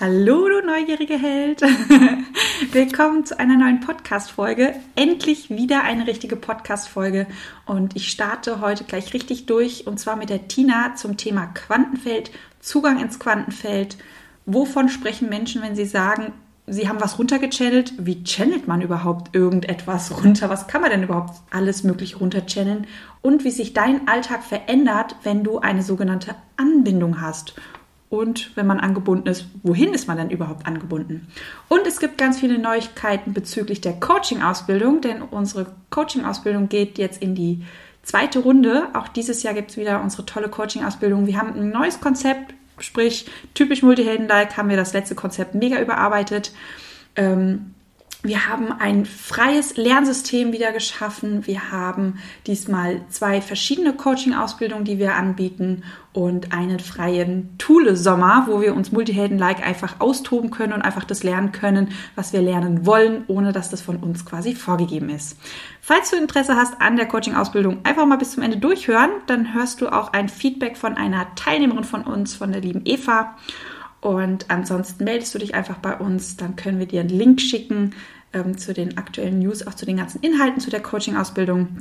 Hallo, du neugierige Held! Willkommen zu einer neuen Podcast-Folge. Endlich wieder eine richtige Podcast-Folge. Und ich starte heute gleich richtig durch und zwar mit der Tina zum Thema Quantenfeld, Zugang ins Quantenfeld. Wovon sprechen Menschen, wenn sie sagen, sie haben was runtergechannelt? Wie channelt man überhaupt irgendetwas runter? Was kann man denn überhaupt alles möglich runterchanneln? Und wie sich dein Alltag verändert, wenn du eine sogenannte Anbindung hast und wenn man angebunden ist, wohin ist man denn überhaupt angebunden? Und es gibt ganz viele Neuigkeiten bezüglich der Coaching-Ausbildung, denn unsere Coaching-Ausbildung geht jetzt in die zweite Runde. Auch dieses Jahr gibt es wieder unsere tolle Coaching-Ausbildung. Wir haben ein neues Konzept, sprich typisch Multihelden-like haben wir das letzte Konzept mega überarbeitet. Ähm, wir haben ein freies Lernsystem wieder geschaffen. Wir haben diesmal zwei verschiedene Coaching-Ausbildungen, die wir anbieten und einen freien Thule-Sommer, wo wir uns Multihelden-like einfach austoben können und einfach das lernen können, was wir lernen wollen, ohne dass das von uns quasi vorgegeben ist. Falls du Interesse hast an der Coaching-Ausbildung, einfach mal bis zum Ende durchhören. Dann hörst du auch ein Feedback von einer Teilnehmerin von uns, von der lieben Eva. Und ansonsten meldest du dich einfach bei uns, dann können wir dir einen Link schicken ähm, zu den aktuellen News, auch zu den ganzen Inhalten zu der Coaching-Ausbildung.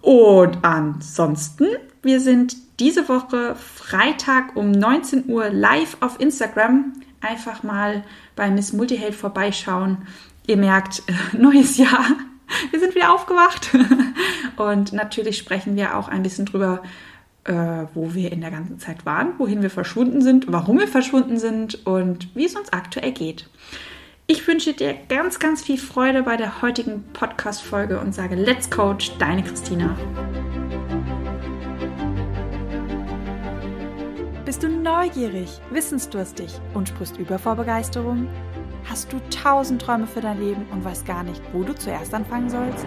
Und ansonsten, wir sind diese Woche Freitag um 19 Uhr live auf Instagram. Einfach mal bei Miss Multiheld vorbeischauen. Ihr merkt, neues Jahr. Wir sind wieder aufgewacht. Und natürlich sprechen wir auch ein bisschen drüber, äh, wo wir in der ganzen Zeit waren, wohin wir verschwunden sind, warum wir verschwunden sind und wie es uns aktuell geht. Ich wünsche dir ganz, ganz viel Freude bei der heutigen Podcast-Folge und sage Let's Coach, deine Christina. Bist du neugierig, wissensdurstig und sprichst über vor Begeisterung? Hast du tausend Träume für dein Leben und weißt gar nicht, wo du zuerst anfangen sollst?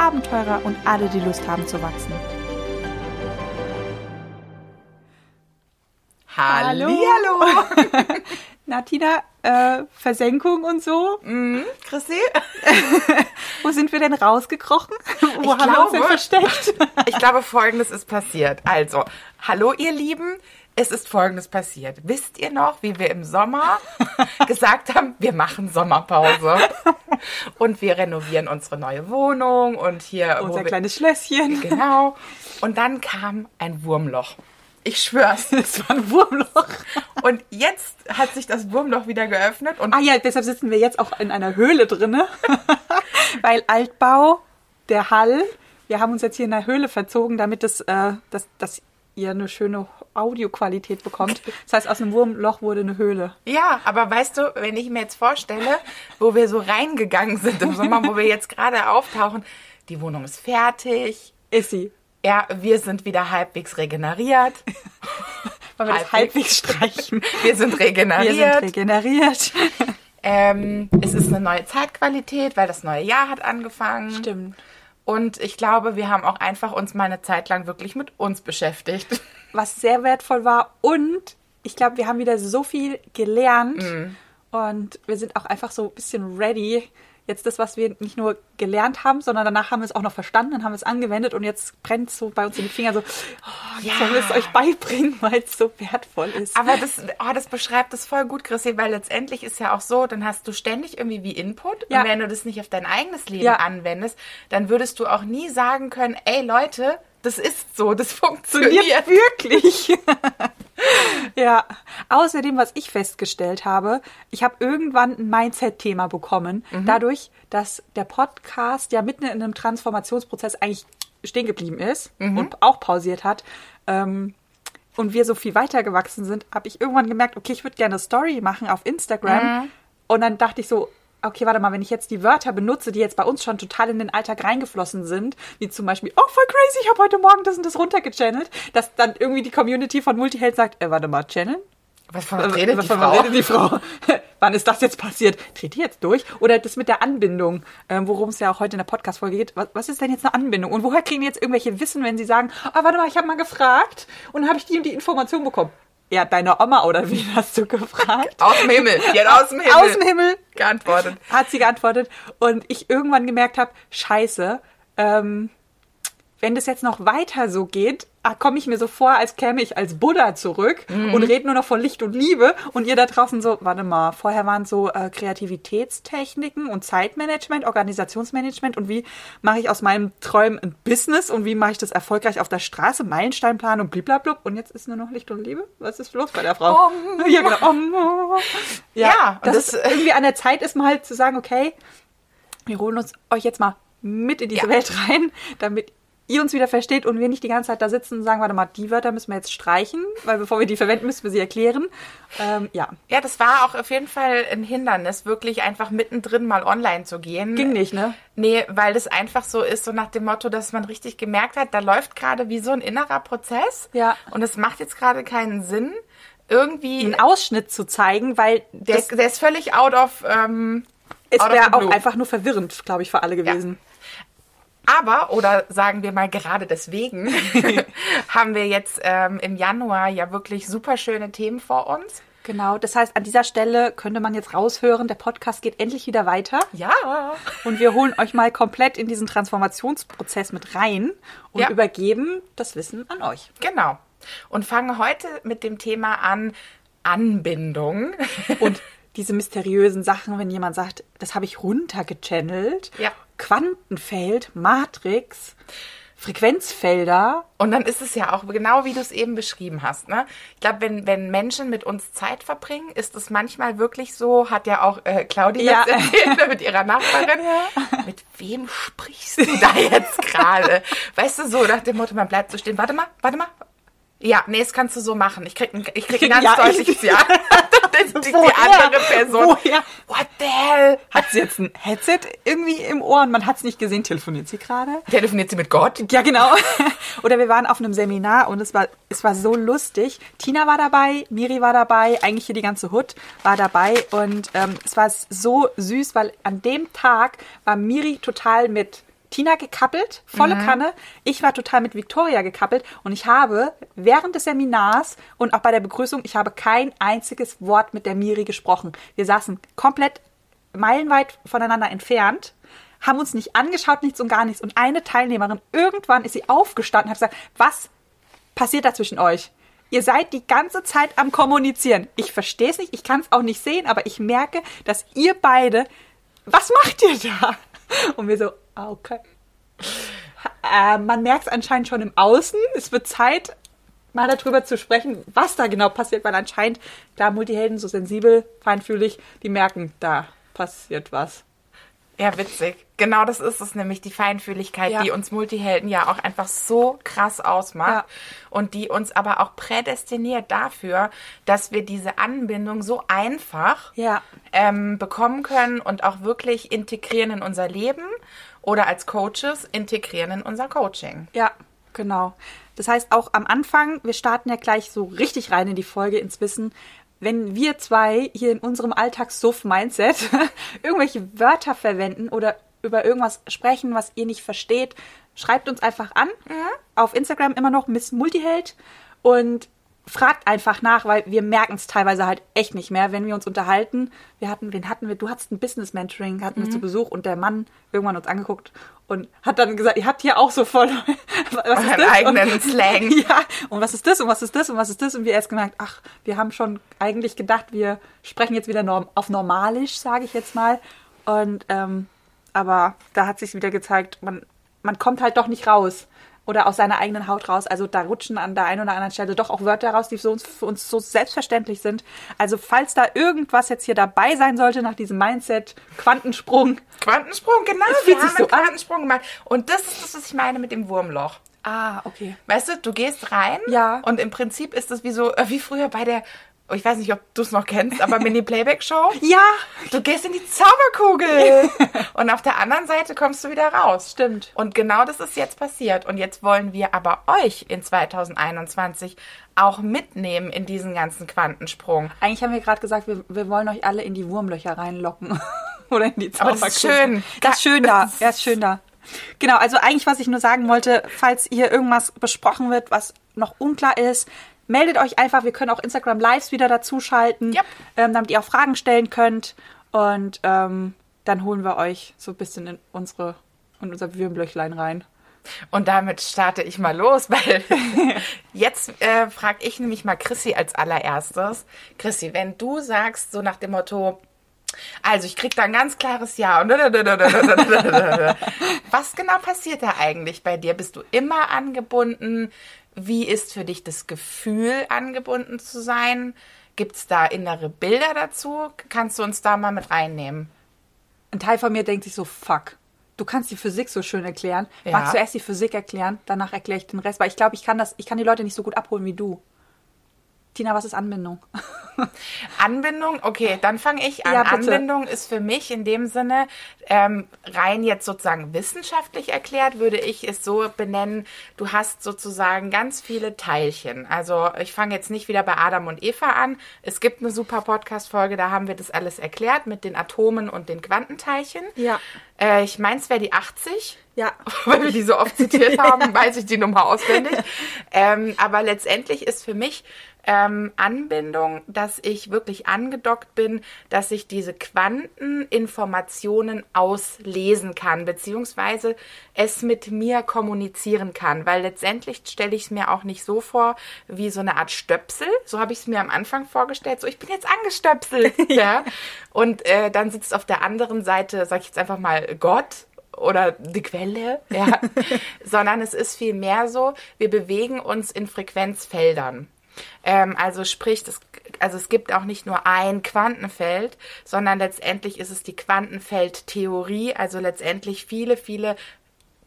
Abenteurer und alle, die Lust haben zu wachsen. Hallo. Hallo. Natina, äh, Versenkung und so. Mhm, Chrissy? Wo sind wir denn rausgekrochen? Wo ich haben glaube, wir uns denn versteckt? ich glaube, Folgendes ist passiert. Also, hallo ihr Lieben, es ist Folgendes passiert. Wisst ihr noch, wie wir im Sommer gesagt haben, wir machen Sommerpause und wir renovieren unsere neue Wohnung und hier unser kleines Schlösschen. Genau. Und dann kam ein Wurmloch. Ich schwör's. Es war ein Wurmloch. Und jetzt hat sich das Wurmloch wieder geöffnet. Und ah ja, deshalb sitzen wir jetzt auch in einer Höhle drinne, weil Altbau, der Hall, wir haben uns jetzt hier in der Höhle verzogen, damit das, äh, das, das ihr eine schöne Audioqualität bekommt. Das heißt, aus einem Wurmloch wurde eine Höhle. Ja, aber weißt du, wenn ich mir jetzt vorstelle, wo wir so reingegangen sind im Sommer, wo wir jetzt gerade auftauchen, die Wohnung ist fertig. Ist sie. Ja, wir sind wieder halbwegs regeneriert. Wollen wir das halbwegs streichen? Wir sind regeneriert. Wir sind regeneriert. Ähm, es ist eine neue Zeitqualität, weil das neue Jahr hat angefangen. Stimmt. Und ich glaube, wir haben auch einfach uns mal eine Zeit lang wirklich mit uns beschäftigt. Was sehr wertvoll war. Und ich glaube, wir haben wieder so viel gelernt. Mhm. Und wir sind auch einfach so ein bisschen ready, jetzt das, was wir nicht nur gelernt haben, sondern danach haben wir es auch noch verstanden, dann haben wir es angewendet und jetzt brennt es so bei uns in die Finger so, oh, ja. sollen wir es euch beibringen, weil es so wertvoll ist. Aber das, oh, das beschreibt es voll gut, Chrissy, weil letztendlich ist ja auch so, dann hast du ständig irgendwie wie Input ja. und wenn du das nicht auf dein eigenes Leben ja. anwendest, dann würdest du auch nie sagen können, ey Leute, das ist so, das funktioniert wirklich. ja, außerdem, was ich festgestellt habe, ich habe irgendwann ein Mindset-Thema bekommen, mhm. dadurch, dass der Podcast ja mitten in einem Transformationsprozess eigentlich stehen geblieben ist mhm. und auch pausiert hat. Ähm, und wir so viel weitergewachsen sind, habe ich irgendwann gemerkt, okay, ich würde gerne eine Story machen auf Instagram. Mhm. Und dann dachte ich so, okay, warte mal, wenn ich jetzt die Wörter benutze, die jetzt bei uns schon total in den Alltag reingeflossen sind, wie zum Beispiel, oh, voll crazy, ich habe heute Morgen das und das runtergechannelt, dass dann irgendwie die Community von Multiheld sagt, äh, warte mal, channeln? Was von was redet, was die, Frau? redet die Frau? Wann ist das jetzt passiert? Dreht die jetzt durch? Oder das mit der Anbindung, ähm, worum es ja auch heute in der Podcast-Folge geht. Was, was ist denn jetzt eine Anbindung? Und woher kriegen die jetzt irgendwelche Wissen, wenn sie sagen, ah, warte mal, ich habe mal gefragt und habe ich die und die Information bekommen? Ja, deine Oma oder wie hast du gefragt? Aus dem Himmel. Die hat aus dem Himmel. Aus dem Himmel geantwortet. hat sie geantwortet. Und ich irgendwann gemerkt habe, scheiße, ähm, wenn das jetzt noch weiter so geht, ah, komme ich mir so vor, als käme ich als Buddha zurück und rede nur noch von Licht und Liebe und ihr da draußen so, warte mal, vorher waren so äh, Kreativitätstechniken und Zeitmanagement, Organisationsmanagement und wie mache ich aus meinem Träumen ein Business und wie mache ich das erfolgreich auf der Straße, Meilensteinplan und bliblablub und jetzt ist nur noch Licht und Liebe? Was ist los bei der Frau? Om. Ja, genau. Om. Ja, Ja, das, das- ist irgendwie an der Zeit ist mal halt zu sagen, okay, wir holen uns euch jetzt mal mit in diese Ja. Welt rein, damit ihr uns wieder versteht und wir nicht die ganze Zeit da sitzen und sagen, warte mal, die Wörter müssen wir jetzt streichen, weil bevor wir die verwenden, müssen wir sie erklären. Ähm, ja, Ja, das war auch auf jeden Fall ein Hindernis, wirklich einfach mittendrin mal online zu gehen. ging nicht, ne? Nee, weil das einfach so ist, so nach dem Motto, dass man richtig gemerkt hat, da läuft gerade wie so ein innerer Prozess. Ja. Und es macht jetzt gerade keinen Sinn, irgendwie. Einen Ausschnitt zu zeigen, weil Der, das, der ist völlig out of. Ähm, es wäre auch einfach nur verwirrend, glaube ich, für alle gewesen. Aber, oder sagen wir mal gerade deswegen, haben wir jetzt ähm, im Januar ja wirklich super schöne Themen vor uns. Genau, das heißt, an dieser Stelle könnte man jetzt raushören, der Podcast geht endlich wieder weiter. Ja. Und wir holen euch mal komplett in diesen Transformationsprozess mit rein und Ja. übergeben das Wissen an euch. Genau. Und fangen heute mit dem Thema an Anbindung. Und diese mysteriösen Sachen, wenn jemand sagt, das habe ich runtergechannelt, Ja. Quantenfeld, Matrix, Frequenzfelder, Und dann ist es ja auch genau, wie du es eben beschrieben hast. Ne? Ich glaube, wenn, wenn Menschen mit uns Zeit verbringen, ist es manchmal wirklich so, hat ja auch äh, Claudia Ja. jetzt erzählt, ne, mit ihrer Nachbarin. Mit wem sprichst du da jetzt gerade? Weißt du, so nach dem Motto, man bleibt so stehen. Warte mal, warte mal. Ja, nee, das kannst du so machen. Ich krieg ein, ich krieg ein ganz Ja, ich- deutliches Ja. Ist die Woher? andere Person. Woher? What the hell? Hat sie jetzt ein Headset irgendwie im Ohr und man hat es nicht gesehen, telefoniert sie gerade? Telefoniert sie mit Gott? Ja, genau. Oder wir waren auf einem Seminar und es war, es war so lustig. Tina war dabei, Miri war dabei, eigentlich hier die ganze Hut war dabei und ähm, es war so süß, weil an dem Tag war Miri total mit Tina gekappelt, volle Kanne. Ich war total mit Victoria gekappelt und ich habe während des Seminars und auch bei der Begrüßung, ich habe kein einziges Wort mit der Miri gesprochen. Wir saßen komplett meilenweit voneinander entfernt, haben uns nicht angeschaut, nichts und gar nichts. Und eine Teilnehmerin, irgendwann ist sie aufgestanden und hat gesagt, was passiert da zwischen euch? Ihr seid die ganze Zeit am Kommunizieren. Ich verstehe es nicht, ich kann es auch nicht sehen, aber ich merke, dass ihr beide, was macht ihr da? Und wir so, ah, okay. Äh, man merkt es anscheinend schon im Außen. Es wird Zeit, mal darüber zu sprechen, was da genau passiert, weil anscheinend, da Multihelden so sensibel, feinfühlig, die merken, da passiert was. Ja, witzig. Genau das ist es nämlich, die Feinfühligkeit, Ja. die uns Multihelden ja auch einfach so krass ausmacht Ja. und die uns aber auch prädestiniert dafür, dass wir diese Anbindung so einfach Ja. ähm, bekommen können und auch wirklich integrieren in unser Leben oder als Coaches integrieren in unser Coaching. Ja, genau. Das heißt auch am Anfang, wir starten ja gleich so richtig rein in die Folge ins Wissen. Wenn wir zwei hier in unserem Alltagssuff-Mindset irgendwelche Wörter verwenden oder über irgendwas sprechen, was ihr nicht versteht, schreibt uns einfach an. Auf Instagram immer noch Miss Multiheld und fragt einfach nach, weil wir merken es teilweise halt echt nicht mehr, wenn wir uns unterhalten. Wir hatten, wen hatten wir? Du hattest ein Business Mentoring, hatten wir zu Besuch und der Mann irgendwann uns angeguckt und hat dann gesagt, ihr habt hier auch so voll was ist das? eigenen und, Slang. Ja, und was ist das und was ist das und was ist das und wir erst gemerkt, ach, wir haben schon eigentlich gedacht, wir sprechen jetzt wieder norm auf normalisch, sage ich jetzt mal. Und ähm, aber da hat sich wieder gezeigt, man man kommt halt doch nicht raus oder aus seiner eigenen Haut raus. Also da rutschen an der einen oder anderen Stelle doch auch Wörter raus, die für uns, für uns so selbstverständlich sind. Also falls da irgendwas jetzt hier dabei sein sollte nach diesem Mindset, Quantensprung. Quantensprung, genau. Es Wir haben so einen an. Quantensprung gemacht. Und das ist das, was ich meine mit dem Wurmloch. Ah, okay. Weißt du, du gehst rein Ja. und im Prinzip ist es wie so, äh, wie früher bei der ich weiß nicht, ob du es noch kennst, aber Mini-Playback-Show. Ja, Du gehst in die Zauberkugel und auf der anderen Seite kommst du wieder raus. Stimmt. Und genau das ist jetzt passiert. Und jetzt wollen wir aber euch in 2021 auch mitnehmen in diesen ganzen Quantensprung. eigentlich haben wir gerade gesagt, wir, wir wollen euch alle in die Wurmlöcher reinlocken. Oder in die Aber das ist Zauberkugel. schön. Das ist schön da. Ja, ist schön da. Genau, also eigentlich, was ich nur sagen wollte, falls hier irgendwas besprochen wird, was noch unklar ist, meldet euch einfach. Wir können auch Instagram Lives wieder dazuschalten, Yep. ähm, damit ihr auch Fragen stellen könnt. Und ähm, dann holen wir euch so ein bisschen in unsere in unser Wurmlöchlein rein. Und damit starte ich mal los, weil jetzt äh, frage ich nämlich mal Chrissy als allererstes. Chrissy, wenn du sagst, so nach dem Motto, also ich krieg da ein ganz klares Ja. und Was genau passiert da eigentlich bei dir? Bist du immer angebunden? Wie ist für dich das Gefühl, angebunden zu sein? Gibt es da innere Bilder dazu? Kannst du uns da mal mit reinnehmen? Ein Teil von mir denkt sich so, fuck. Du kannst die Physik so schön erklären. Ja. Magst du erst die Physik erklären, danach erkläre ich den Rest, weil ich glaube, ich kann das, ich kann die Leute nicht so gut abholen wie du. Tina, was ist Anbindung? Anbindung, okay, dann fange ich an. Ja. Anbindung ist für mich in dem Sinne ähm, rein jetzt sozusagen wissenschaftlich erklärt, würde ich es so benennen, du hast sozusagen ganz viele Teilchen. Also ich fange jetzt nicht wieder bei Adam und Eva an. Es gibt eine super Podcast-Folge, da haben wir das alles erklärt mit den Atomen und den Quantenteilchen. Ja. Äh, ich meine, es wäre die 80 Ja. weil wir die so oft zitiert haben, weiß ich die Nummer auswendig. Ähm, aber letztendlich ist für mich ähm, Anbindung, dass ich wirklich angedockt bin, dass ich diese Quanteninformationen auslesen kann, beziehungsweise es mit mir kommunizieren kann, weil letztendlich stelle ich es mir auch nicht so vor wie so eine Art Stöpsel. So habe ich es mir am Anfang vorgestellt. So, ich bin jetzt angestöpselt. ja. Und äh, dann sitzt auf der anderen Seite, sag ich jetzt einfach mal, Gott oder die Quelle, ja, sondern es ist viel mehr so, wir bewegen uns in Frequenzfeldern. Ähm, also sprich, das, also es gibt auch nicht nur ein Quantenfeld, sondern letztendlich ist es die Quantenfeldtheorie, also letztendlich viele, viele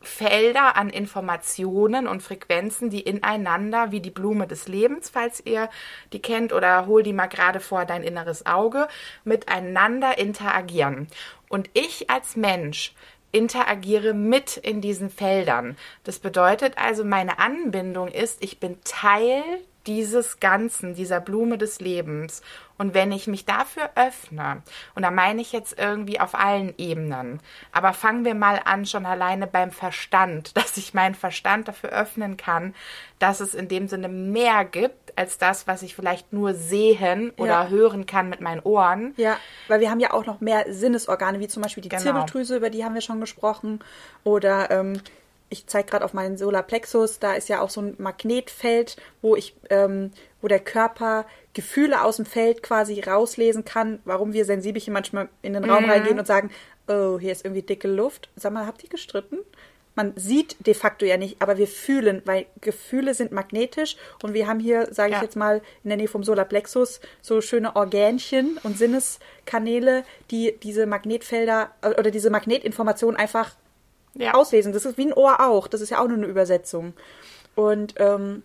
Felder an Informationen und Frequenzen, die ineinander, wie die Blume des Lebens, falls ihr die kennt, oder hol die mal gerade vor dein inneres Auge, miteinander interagieren. Und ich als Mensch interagiere mit in diesen Feldern. Das bedeutet also, meine Anbindung ist, ich bin Teil dieses Ganzen, dieser Blume des Lebens. Und wenn ich mich dafür öffne, und da meine ich jetzt irgendwie auf allen Ebenen, aber fangen wir mal an schon alleine beim Verstand, dass ich meinen Verstand dafür öffnen kann, dass es in dem Sinne mehr gibt als das, was ich vielleicht nur sehen oder Ja. hören kann mit meinen Ohren. Ja, weil wir haben ja auch noch mehr Sinnesorgane, wie zum Beispiel die Genau. Zirbeldrüse, über die haben wir schon gesprochen. Oder ähm, ich zeige gerade auf meinen Solarplexus, da ist ja auch so ein Magnetfeld, wo ich, ähm, wo der Körper Gefühle aus dem Feld quasi rauslesen kann, warum wir Sensibelchen manchmal in den Raum reingehen und sagen, oh, hier ist irgendwie dicke Luft. Sag mal, habt ihr gestritten? Man sieht de facto ja nicht, aber wir fühlen, weil Gefühle sind magnetisch und wir haben hier, sage ich Ja. jetzt mal, in der Nähe vom Solarplexus so schöne Orgänchen und Sinneskanäle, die diese Magnetfelder äh, oder diese Magnetinformationen einfach Ja. auslesen. Das ist wie ein Ohr auch. Das ist ja auch nur eine Übersetzung. Und ähm,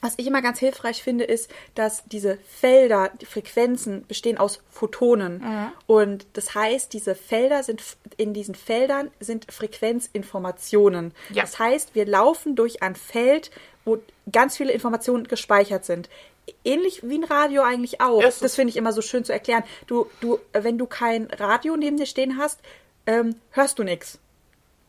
was ich immer ganz hilfreich finde, ist, dass diese Felder, die Frequenzen bestehen aus Photonen. Und das heißt, diese Felder sind, in diesen Feldern sind Frequenzinformationen. Ja. Das heißt, wir laufen durch ein Feld, wo ganz viele Informationen gespeichert sind. Ähnlich wie ein Radio eigentlich auch. Ist es. Das finde ich immer so schön zu erklären. Du, du, wenn du kein Radio neben dir stehen hast, ähm, hörst du nichts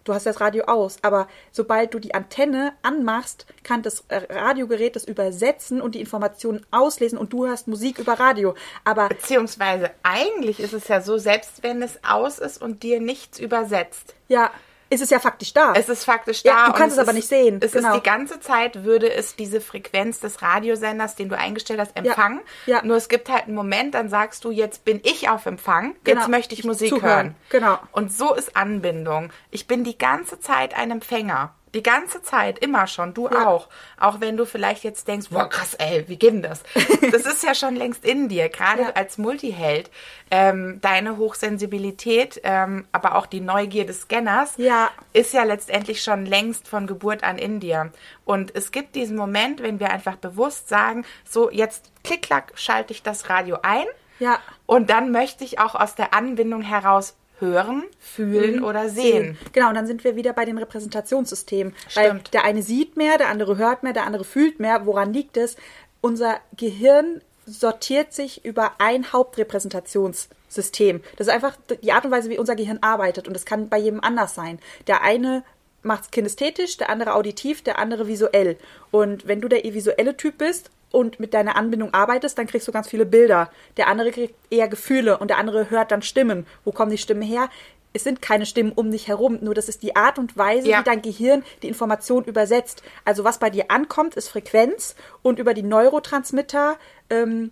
du hast das Radio aus, aber sobald du die Antenne anmachst, kann das äh, Radiogerät das übersetzen und die Informationen auslesen und du hörst Musik über Radio. Aber Beziehungsweise eigentlich ist es ja so, selbst wenn es aus ist und dir nichts übersetzt, ja, ist es ja faktisch da. Es ist faktisch da. Ja, du kannst es aber ist- nicht sehen, Es genau. ist die ganze Zeit, würde es diese Frequenz des Radiosenders, den du eingestellt hast, empfangen. ja. Nur es gibt halt einen Moment, dann sagst du, jetzt bin ich auf Empfang, Genau. jetzt möchte ich Musik Zuhören. hören. Genau. Und so ist Anbindung. Ich bin die ganze Zeit ein Empfänger. Die ganze Zeit, immer schon, du Ja. auch. Auch wenn du vielleicht jetzt denkst, boah, krass, ey, wie geht denn das? Das ist ja schon längst in dir, gerade Ja. als Multiheld. Ähm, deine Hochsensibilität, ähm, aber auch die Neugier des Scanners Ja. ist ja letztendlich schon längst von Geburt an in dir. Und es gibt diesen Moment, wenn wir einfach bewusst sagen, so jetzt klick, klack, schalte ich das Radio ein. Ja. Und dann möchte ich auch aus der Anbindung heraus hören, fühlen Mhm. oder sehen. Genau, und dann sind wir wieder bei den Repräsentationssystemen. Weil Stimmt. der eine sieht mehr, der andere hört mehr, der andere fühlt mehr. Woran liegt es? Unser Gehirn sortiert sich über ein Hauptrepräsentationssystem. Das ist einfach die Art und Weise, wie unser Gehirn arbeitet. Und das kann bei jedem anders sein. Der eine macht es kinästhetisch, der andere auditiv, der andere visuell. Und wenn du der visuelle Typ bist und mit deiner Anbindung arbeitest, dann kriegst du ganz viele Bilder. Der andere kriegt eher Gefühle und der andere hört dann Stimmen. Wo kommen die Stimmen her? Es sind keine Stimmen um dich herum, nur das ist die Art und Weise, Ja. wie dein Gehirn die Information übersetzt. Also was bei dir ankommt, ist Frequenz und über die Neurotransmitter ähm,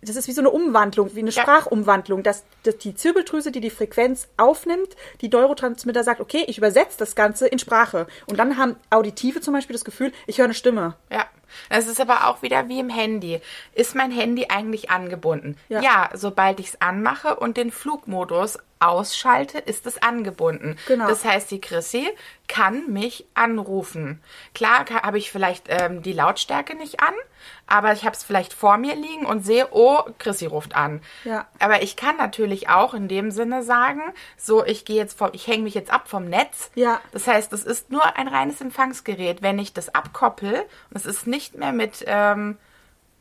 das ist wie so eine Umwandlung, wie eine Ja. Sprachumwandlung, dass, dass die Zirbeldrüse, die die Frequenz aufnimmt, die Neurotransmitter sagt, okay, ich übersetze das Ganze in Sprache. Und dann haben Auditive zum Beispiel das Gefühl, ich höre eine Stimme. Ja. Es ist aber auch wieder wie im Handy. Ist mein Handy eigentlich angebunden? Ja. sobald ich es anmache und den Flugmodus ausschalte, ist es angebunden. Genau. Das heißt, die Chrissy kann mich anrufen. Klar habe ich vielleicht ähm, die Lautstärke nicht an, aber ich habe es vielleicht vor mir liegen und sehe, oh, Chrissy ruft an. Ja. Aber ich kann natürlich auch in dem Sinne sagen, so, ich gehe jetzt vom, ich hänge mich jetzt ab vom Netz. Ja. Das heißt, es ist nur ein reines Empfangsgerät. Wenn ich das abkoppel, und es ist nicht mehr mit, ähm,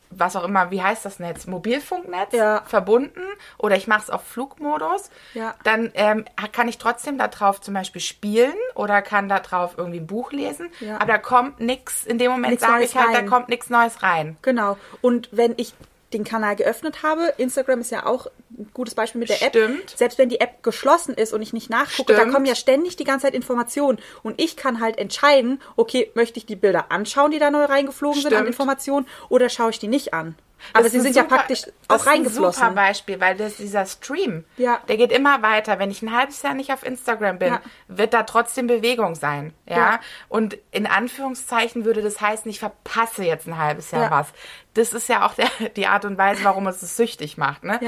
was auch immer, wie heißt das Netz? Mobilfunknetz Ja. verbunden oder ich mache es auf Flugmodus, Ja. dann ähm, kann ich trotzdem darauf zum Beispiel spielen oder kann darauf irgendwie ein Buch lesen. Ja. Aber da kommt nichts, in dem Moment sage ich halt, rein. da kommt nichts Neues rein. Genau. Und wenn ich den Kanal geöffnet habe, Instagram ist ja auch ein gutes Beispiel mit der App. Stimmt. Selbst wenn die App geschlossen ist und ich nicht nachgucke, da Stimmt. kommen ja ständig die ganze Zeit Informationen. Und ich kann halt entscheiden, okay, möchte ich die Bilder anschauen, die da neu reingeflogen sind an Stimmt. Informationen, oder schaue ich die nicht an? Aber Das sie ist sind ein ja super- praktisch das auch ist Ein reingeflossen. super Beispiel, weil das, dieser Stream, Ja. der geht immer weiter. Wenn ich ein halbes Jahr nicht auf Instagram bin, Ja. wird da trotzdem Bewegung sein. Ja? Ja. Und in Anführungszeichen würde das heißen, ich verpasse jetzt ein halbes Jahr Ja. was. Das ist ja auch der, die Art und Weise, warum es es süchtig macht. Ne?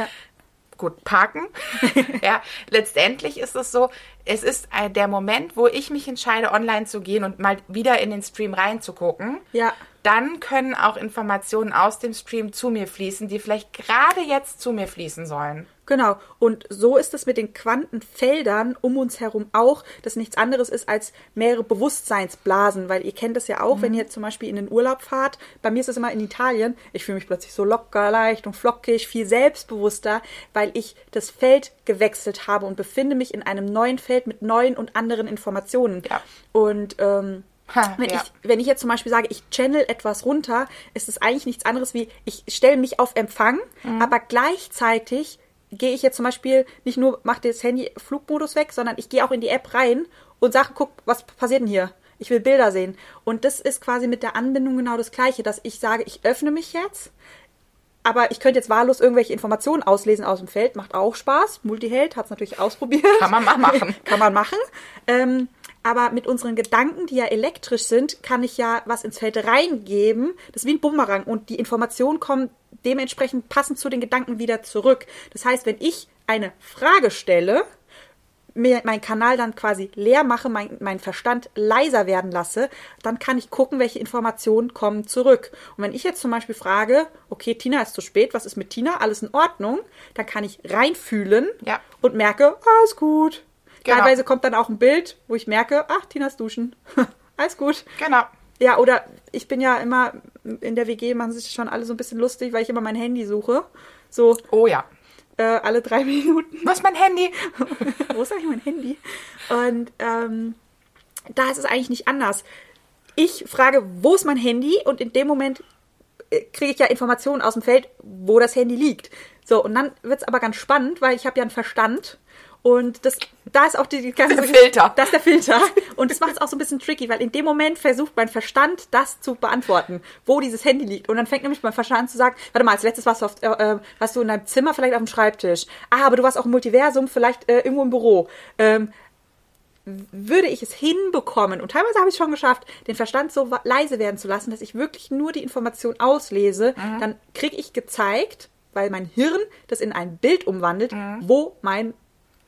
Gut parken. ja, letztendlich ist es so, es ist äh, der Moment, wo ich mich entscheide, online zu gehen und mal wieder in den Stream reinzugucken. Ja. Dann können auch Informationen aus dem Stream zu mir fließen, die vielleicht gerade jetzt zu mir fließen sollen. Genau. Und so ist es mit den Quantenfeldern um uns herum auch, dass nichts anderes ist als mehrere Bewusstseinsblasen, weil ihr kennt das ja auch, wenn ihr zum Beispiel in den Urlaub fahrt. Bei mir ist es immer in Italien. Ich fühle mich plötzlich so locker, leicht und flockig, viel selbstbewusster, weil ich das Feld gewechselt habe und befinde mich in einem neuen Feld mit neuen und anderen Informationen. Ja. Und ähm, Ha, wenn, ja. ich, wenn ich jetzt zum Beispiel sage, ich channel etwas runter, ist es eigentlich nichts anderes wie, ich stelle mich auf Empfang, Mhm. aber gleichzeitig gehe ich jetzt zum Beispiel nicht nur, mache das Handy Flugmodus weg, sondern ich gehe auch in die App rein und sage, guck, was passiert denn hier? Ich will Bilder sehen. Und das ist quasi mit der Anbindung genau das Gleiche, dass ich sage, ich öffne mich jetzt, aber ich könnte jetzt wahllos irgendwelche Informationen auslesen aus dem Feld, macht auch Spaß. Multiheld hat es natürlich ausprobiert. Kann man mal machen. Kann man machen. Ähm, aber mit unseren Gedanken, die ja elektrisch sind, kann ich ja was ins Feld reingeben. Das ist wie ein Bumerang. Und die Informationen kommen dementsprechend passend zu den Gedanken wieder zurück. Das heißt, wenn ich eine Frage stelle, mir meinen Kanal dann quasi leer mache, mein, mein Verstand leiser werden lasse, dann kann ich gucken, welche Informationen kommen zurück. Und wenn ich jetzt zum Beispiel frage, okay, Tina ist zu spät, was ist mit Tina? Alles in Ordnung? Dann kann ich reinfühlen Ja. und merke, alles gut. Genau. Teilweise kommt dann auch ein Bild, wo ich merke, ach, Tinas duschen. alles gut. Genau. Ja, oder ich bin ja immer in der WG, machen sich schon alle so ein bisschen lustig, weil ich immer mein Handy suche. So Oh ja. äh, alle drei Minuten. Wo ist mein Handy? Wo ist eigentlich mein Handy? Und ähm, da ist es eigentlich nicht anders. Ich frage, wo ist mein Handy? Und in dem Moment äh, kriege ich ja Informationen aus dem Feld, wo das Handy liegt. So, und dann wird es aber ganz spannend, weil ich habe ja einen Verstand. Und das, da ist auch die, die ganze Der Filter. Das ist der Filter. Und das macht es auch so ein bisschen tricky, weil in dem Moment versucht mein Verstand, das zu beantworten, wo dieses Handy liegt. Und dann fängt nämlich mein Verstand an zu sagen, warte mal, als letztes warst du, auf, äh, äh, warst du in deinem Zimmer, vielleicht auf dem Schreibtisch. Ah, aber du warst auch im Multiversum, vielleicht äh, irgendwo im Büro. Ähm, würde ich es hinbekommen, und teilweise habe ich es schon geschafft, den Verstand so leise werden zu lassen, dass ich wirklich nur die Information auslese, dann kriege ich gezeigt, weil mein Hirn das in ein Bild umwandelt, wo mein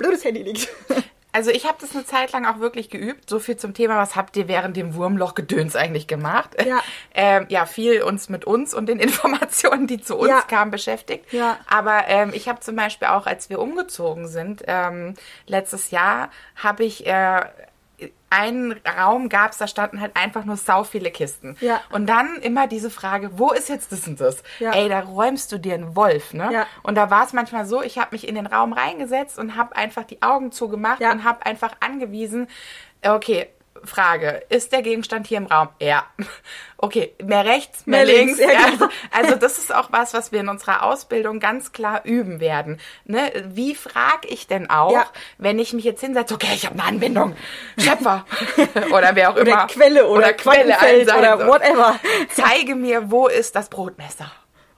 blödes Handy liegt. Also ich habe das eine Zeit lang auch wirklich geübt. So viel zum Thema, was habt ihr während dem Wurmloch-Gedöns eigentlich gemacht? Ja. ähm, ja, viel uns mit uns und den Informationen, die zu uns Ja. kamen, beschäftigt. Ja. Aber ähm, ich habe zum Beispiel auch, als wir umgezogen sind, ähm, letztes Jahr, habe ich äh, einen Raum gab's, da standen halt einfach nur sau viele Kisten. Ja. Und dann immer diese Frage, wo ist jetzt das und das? Ja. Ey, da räumst du dir einen Wolf, ne? Ja. Und da war es manchmal so, ich habe mich in den Raum reingesetzt und habe einfach die Augen zugemacht Ja. und habe einfach angewiesen, okay, Frage, ist der Gegenstand hier im Raum? Ja. Okay, mehr rechts, mehr, Mehr links. links, ja, genau. also, das ist auch was, was wir in unserer Ausbildung ganz klar üben werden. Ne? Wie frage ich denn auch, Ja. wenn ich mich jetzt hinsetze, okay, ich habe eine Anbindung, Schöpfer oder wer auch Oder immer. Quelle oder, Quantenfeld einsetzen. oder whatever. Zeige mir, wo ist das Brotmesser?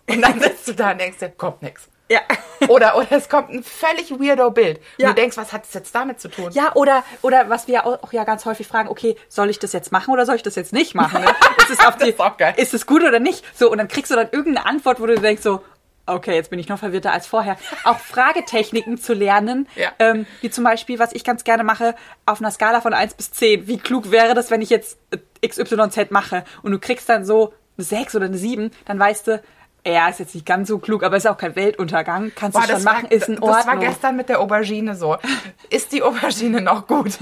Und dann sitzt du da und denkst dir, kommt nix. Ja. Oder, oder es kommt ein völlig weirdo Bild. Ja. Und du denkst, was hat es jetzt damit zu tun? Ja, oder, oder was wir auch, auch ja ganz häufig fragen, okay, soll ich das jetzt machen oder soll ich das jetzt nicht machen? Ne? Ist, es auf die, ist auch geil. ist es gut oder nicht? So, und dann kriegst du dann irgendeine Antwort, wo du denkst so, okay, jetzt bin ich noch verwirrter als vorher. Auch Fragetechniken zu lernen, Ja. ähm, wie zum Beispiel, was ich ganz gerne mache, auf einer Skala von 1 bis 10. Wie klug wäre das, wenn ich jetzt äh, XYZ mache? Und du kriegst dann so eine 6 oder eine 7, dann weißt du, ja, ist jetzt nicht ganz so klug, aber ist auch kein Weltuntergang. Kannst Boah, du schon das, machen, war, ist in Ordnung. das war gestern mit der Aubergine so. Ist die Aubergine noch gut?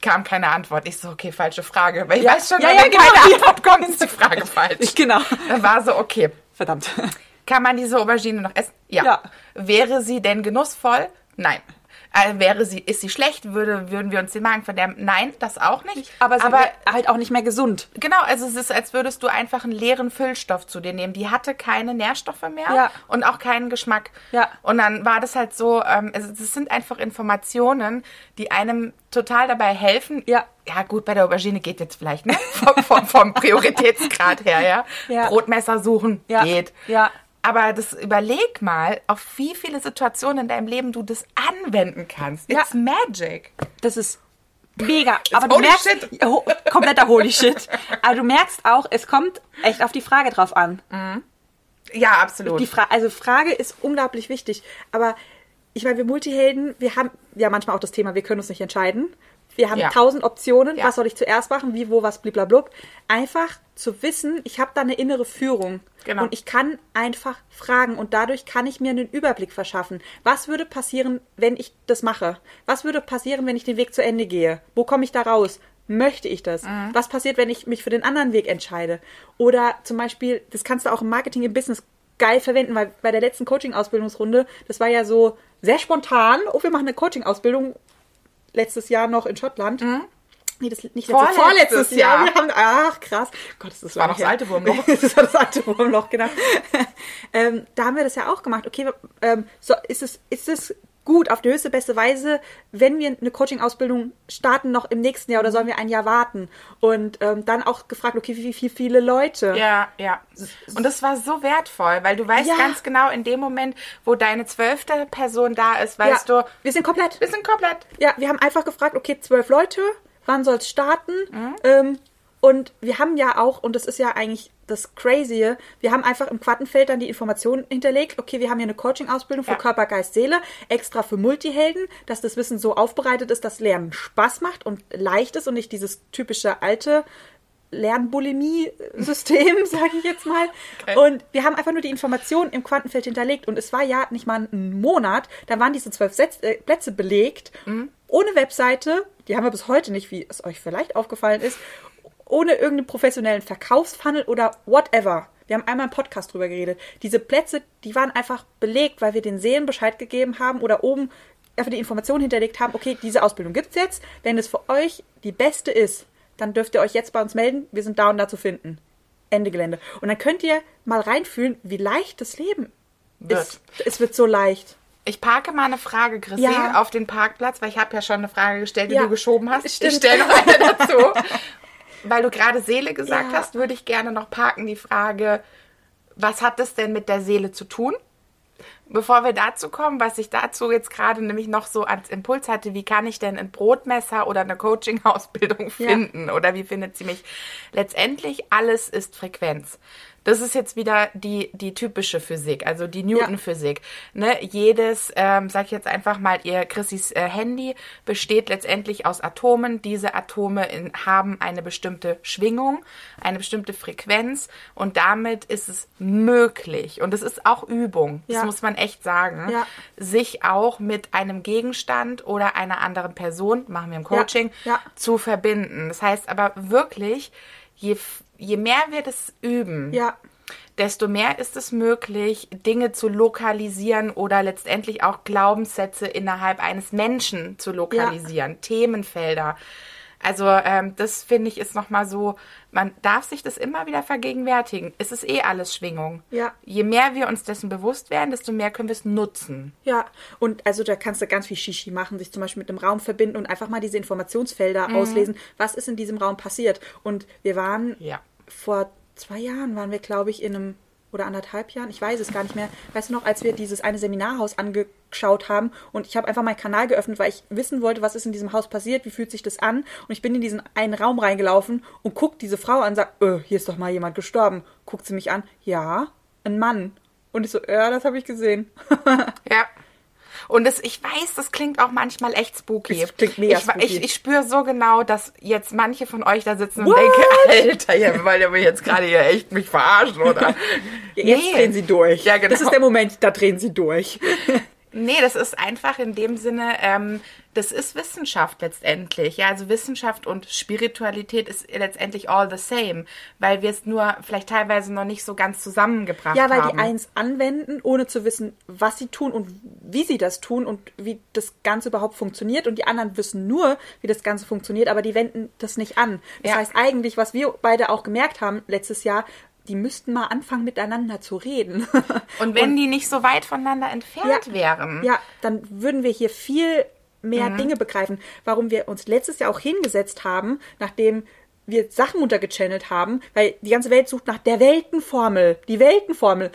Kam keine Antwort. Ich so, okay, falsche Frage. Weil ich Ja. weiß schon, Ja, wenn ja, keine genau. Antwort kommt, ist die Frage falsch. Genau. Dann war so, okay. Verdammt. Kann man diese Aubergine noch essen? Ja. Ja. Wäre sie denn genussvoll? Nein. Äh, wäre sie, ist sie schlecht? Würde, würden wir uns den Magen verderben? Nein, das auch nicht. Aber sie wäre halt auch nicht mehr gesund. Genau, also es ist, als würdest du einfach einen leeren Füllstoff zu dir nehmen. Die hatte keine Nährstoffe mehr Ja. und auch keinen Geschmack. Ja. Und dann war das halt so, ähm, also das sind einfach Informationen, die einem total dabei helfen. Ja. Ja, gut, bei der Aubergine geht jetzt vielleicht, ne? Vom, vom, vom Prioritätsgrad her, ja. Ja. Brotmesser suchen Ja. geht. Ja. Aber das überleg mal, auf wie viele Situationen in deinem Leben du das anwenden kannst. Ja. It's magic. Das ist mega. Aber du merkst, shit. Ho kompletter holy shit. Aber du merkst auch, es kommt echt auf die Frage drauf an. Ja, absolut. Die Fra also Frage ist unglaublich wichtig. Aber ich meine, wir Multihelden, wir haben ja manchmal auch das Thema, wir können uns nicht entscheiden. Wir haben Ja. tausend Optionen. Ja. Was soll ich zuerst machen? Wie, wo, was, bliblablub. Einfach zu wissen, ich habe da eine innere Führung. Genau. Und ich kann einfach fragen und dadurch kann ich mir einen Überblick verschaffen. Was würde passieren, wenn ich das mache? Was würde passieren, wenn ich den Weg zu Ende gehe? Wo komme ich da raus? Möchte ich das? Mhm. Was passiert, wenn ich mich für den anderen Weg entscheide? Oder zum Beispiel, das kannst du auch im Marketing, im Business geil verwenden, weil bei der letzten Coaching-Ausbildungsrunde, das war ja so sehr spontan. Oh, wir machen eine Coaching-Ausbildung letztes Jahr noch in Schottland. Nee, das nicht letztes, Mhm. Vorletztes vorletztes Jahr. Jahr. Wir haben, ach, krass. Gott, ist das war noch das alte Wurmloch. das war das alte Wurmloch, genau. ähm, da haben wir das ja auch gemacht. Okay, ähm, so, ist es, ist es gut, auf die höchste, beste Weise, wenn wir eine Coaching-Ausbildung starten, noch im nächsten Jahr oder sollen wir ein Jahr warten? Und ähm, dann auch gefragt, okay, wie, wie viele Leute? Ja, ja. Und das war so wertvoll, weil du weißt Ja. ganz genau, in dem Moment, wo deine zwölfte Person da ist, weißt ja. du, wir sind komplett. wir sind komplett. Ja, wir haben einfach gefragt, okay, zwölf Leute, wann soll es starten? Mhm. Ähm, und wir haben ja auch, und das ist ja eigentlich das Crazy, wir haben einfach im Quattenfeld dann die Informationen hinterlegt, okay, wir haben hier eine Coaching-Ausbildung für Ja. Körper, Geist, Seele, extra für Multihelden, dass das Wissen so aufbereitet ist, dass Lernen Spaß macht und leicht ist und nicht dieses typische alte Lernbulimie-System, sage ich jetzt mal. Okay. Und wir haben einfach nur die Informationen im Quantenfeld hinterlegt. Und es war ja nicht mal ein Monat, da waren diese zwölf äh, Plätze belegt, ohne Webseite, die haben wir bis heute nicht, wie es euch vielleicht aufgefallen ist, ohne irgendeinen professionellen Verkaufsfunnel oder whatever. Wir haben einmal im Podcast drüber geredet. Diese Plätze, die waren einfach belegt, weil wir den Seelen Bescheid gegeben haben oder oben einfach die Informationen hinterlegt haben, okay, diese Ausbildung gibt's jetzt. Wenn es für euch die beste ist, dann dürft ihr euch jetzt bei uns melden. Wir sind da und da zu finden. Ende Gelände. Und dann könnt ihr mal reinfühlen, wie leicht das Leben Wird. ist. Es wird so leicht. Ich parke mal eine Frage, Chrissy, Ja. auf den Parkplatz, weil ich habe ja schon eine Frage gestellt, die Ja, du geschoben hast. stimmt. Ich stelle noch eine dazu. Weil du gerade Seele gesagt Ja. hast, würde ich gerne noch parken die Frage, was hat das denn mit der Seele zu tun? Bevor wir dazu kommen, was ich dazu jetzt gerade nämlich noch so als Impuls hatte, wie kann ich denn ein Brotmesser oder eine Coaching-Ausbildung Ja. finden oder wie findet sie mich? Letztendlich alles ist Frequenz. Das ist jetzt wieder die, die typische Physik, also die Newton-Physik. Ne? Jedes, ähm, sag ich jetzt einfach mal, ihr Chrissys äh, Handy besteht letztendlich aus Atomen. Diese Atome in, haben eine bestimmte Schwingung, eine bestimmte Frequenz und damit ist es möglich und es ist auch Übung, das Ja. muss man echt sagen, Ja. sich auch mit einem Gegenstand oder einer anderen Person, machen wir im. Coaching, Ja. zu verbinden. Das heißt aber wirklich, je, je mehr wir das üben, desto mehr ist es möglich, Dinge zu lokalisieren oder letztendlich auch Glaubenssätze innerhalb eines Menschen zu lokalisieren, Themenfelder. Also ähm, das finde ich ist nochmal so, man darf sich das immer wieder vergegenwärtigen. Es ist eh alles Schwingung. Ja. Je mehr wir uns dessen bewusst werden, desto mehr können wir es nutzen. Ja, und also da kannst du ganz viel Shishi machen, sich zum Beispiel mit einem Raum verbinden und einfach mal diese Informationsfelder Mhm. auslesen, was ist in diesem Raum passiert. Und wir waren Ja. vor zwei Jahren, waren wir, glaube ich, in einem oder anderthalb Jahren, ich weiß es gar nicht mehr. Weißt du noch, als wir dieses eine Seminarhaus angeschaut haben und ich habe einfach meinen Kanal geöffnet, weil ich wissen wollte, was ist in diesem Haus passiert, wie fühlt sich das an. Und ich bin in diesen einen Raum reingelaufen und guck diese Frau an und sag, äh, hier ist doch mal jemand gestorben. Guckt sie mich an, ja, ein Mann. Und ich so, ja, das habe ich gesehen. Ja. Und das, ich weiß, das klingt auch manchmal echt spooky. Es klingt mega ich, spooky. Ich, ich spüre so genau, dass jetzt manche von euch da sitzen und What? denken, Alter, ihr wollt ihr mir jetzt gerade hier echt mich verarschen, oder? Jetzt drehen sie durch. Ja, genau. Das ist der Moment, da drehen sie durch. Nee, das ist einfach in dem Sinne, ähm, das ist Wissenschaft letztendlich. Ja, also Wissenschaft und Spiritualität ist letztendlich all the same, weil wir es nur vielleicht teilweise noch nicht so ganz zusammengebracht Ja, weil haben. die eins anwenden, ohne zu wissen, was sie tun und wie sie das tun und wie das Ganze überhaupt funktioniert. Und die anderen wissen nur, wie das Ganze funktioniert, aber die wenden das nicht an. Das Ja. heißt eigentlich, was wir beide auch gemerkt haben letztes Jahr, die müssten mal anfangen, miteinander zu reden. Und wenn die nicht so weit voneinander entfernt Ja. wären. Ja, dann würden wir hier viel mehr Dinge begreifen. Warum wir uns letztes Jahr auch hingesetzt haben, nachdem wir Sachen untergechannelt haben, weil die ganze Welt sucht nach der Weltenformel. Die Weltenformel.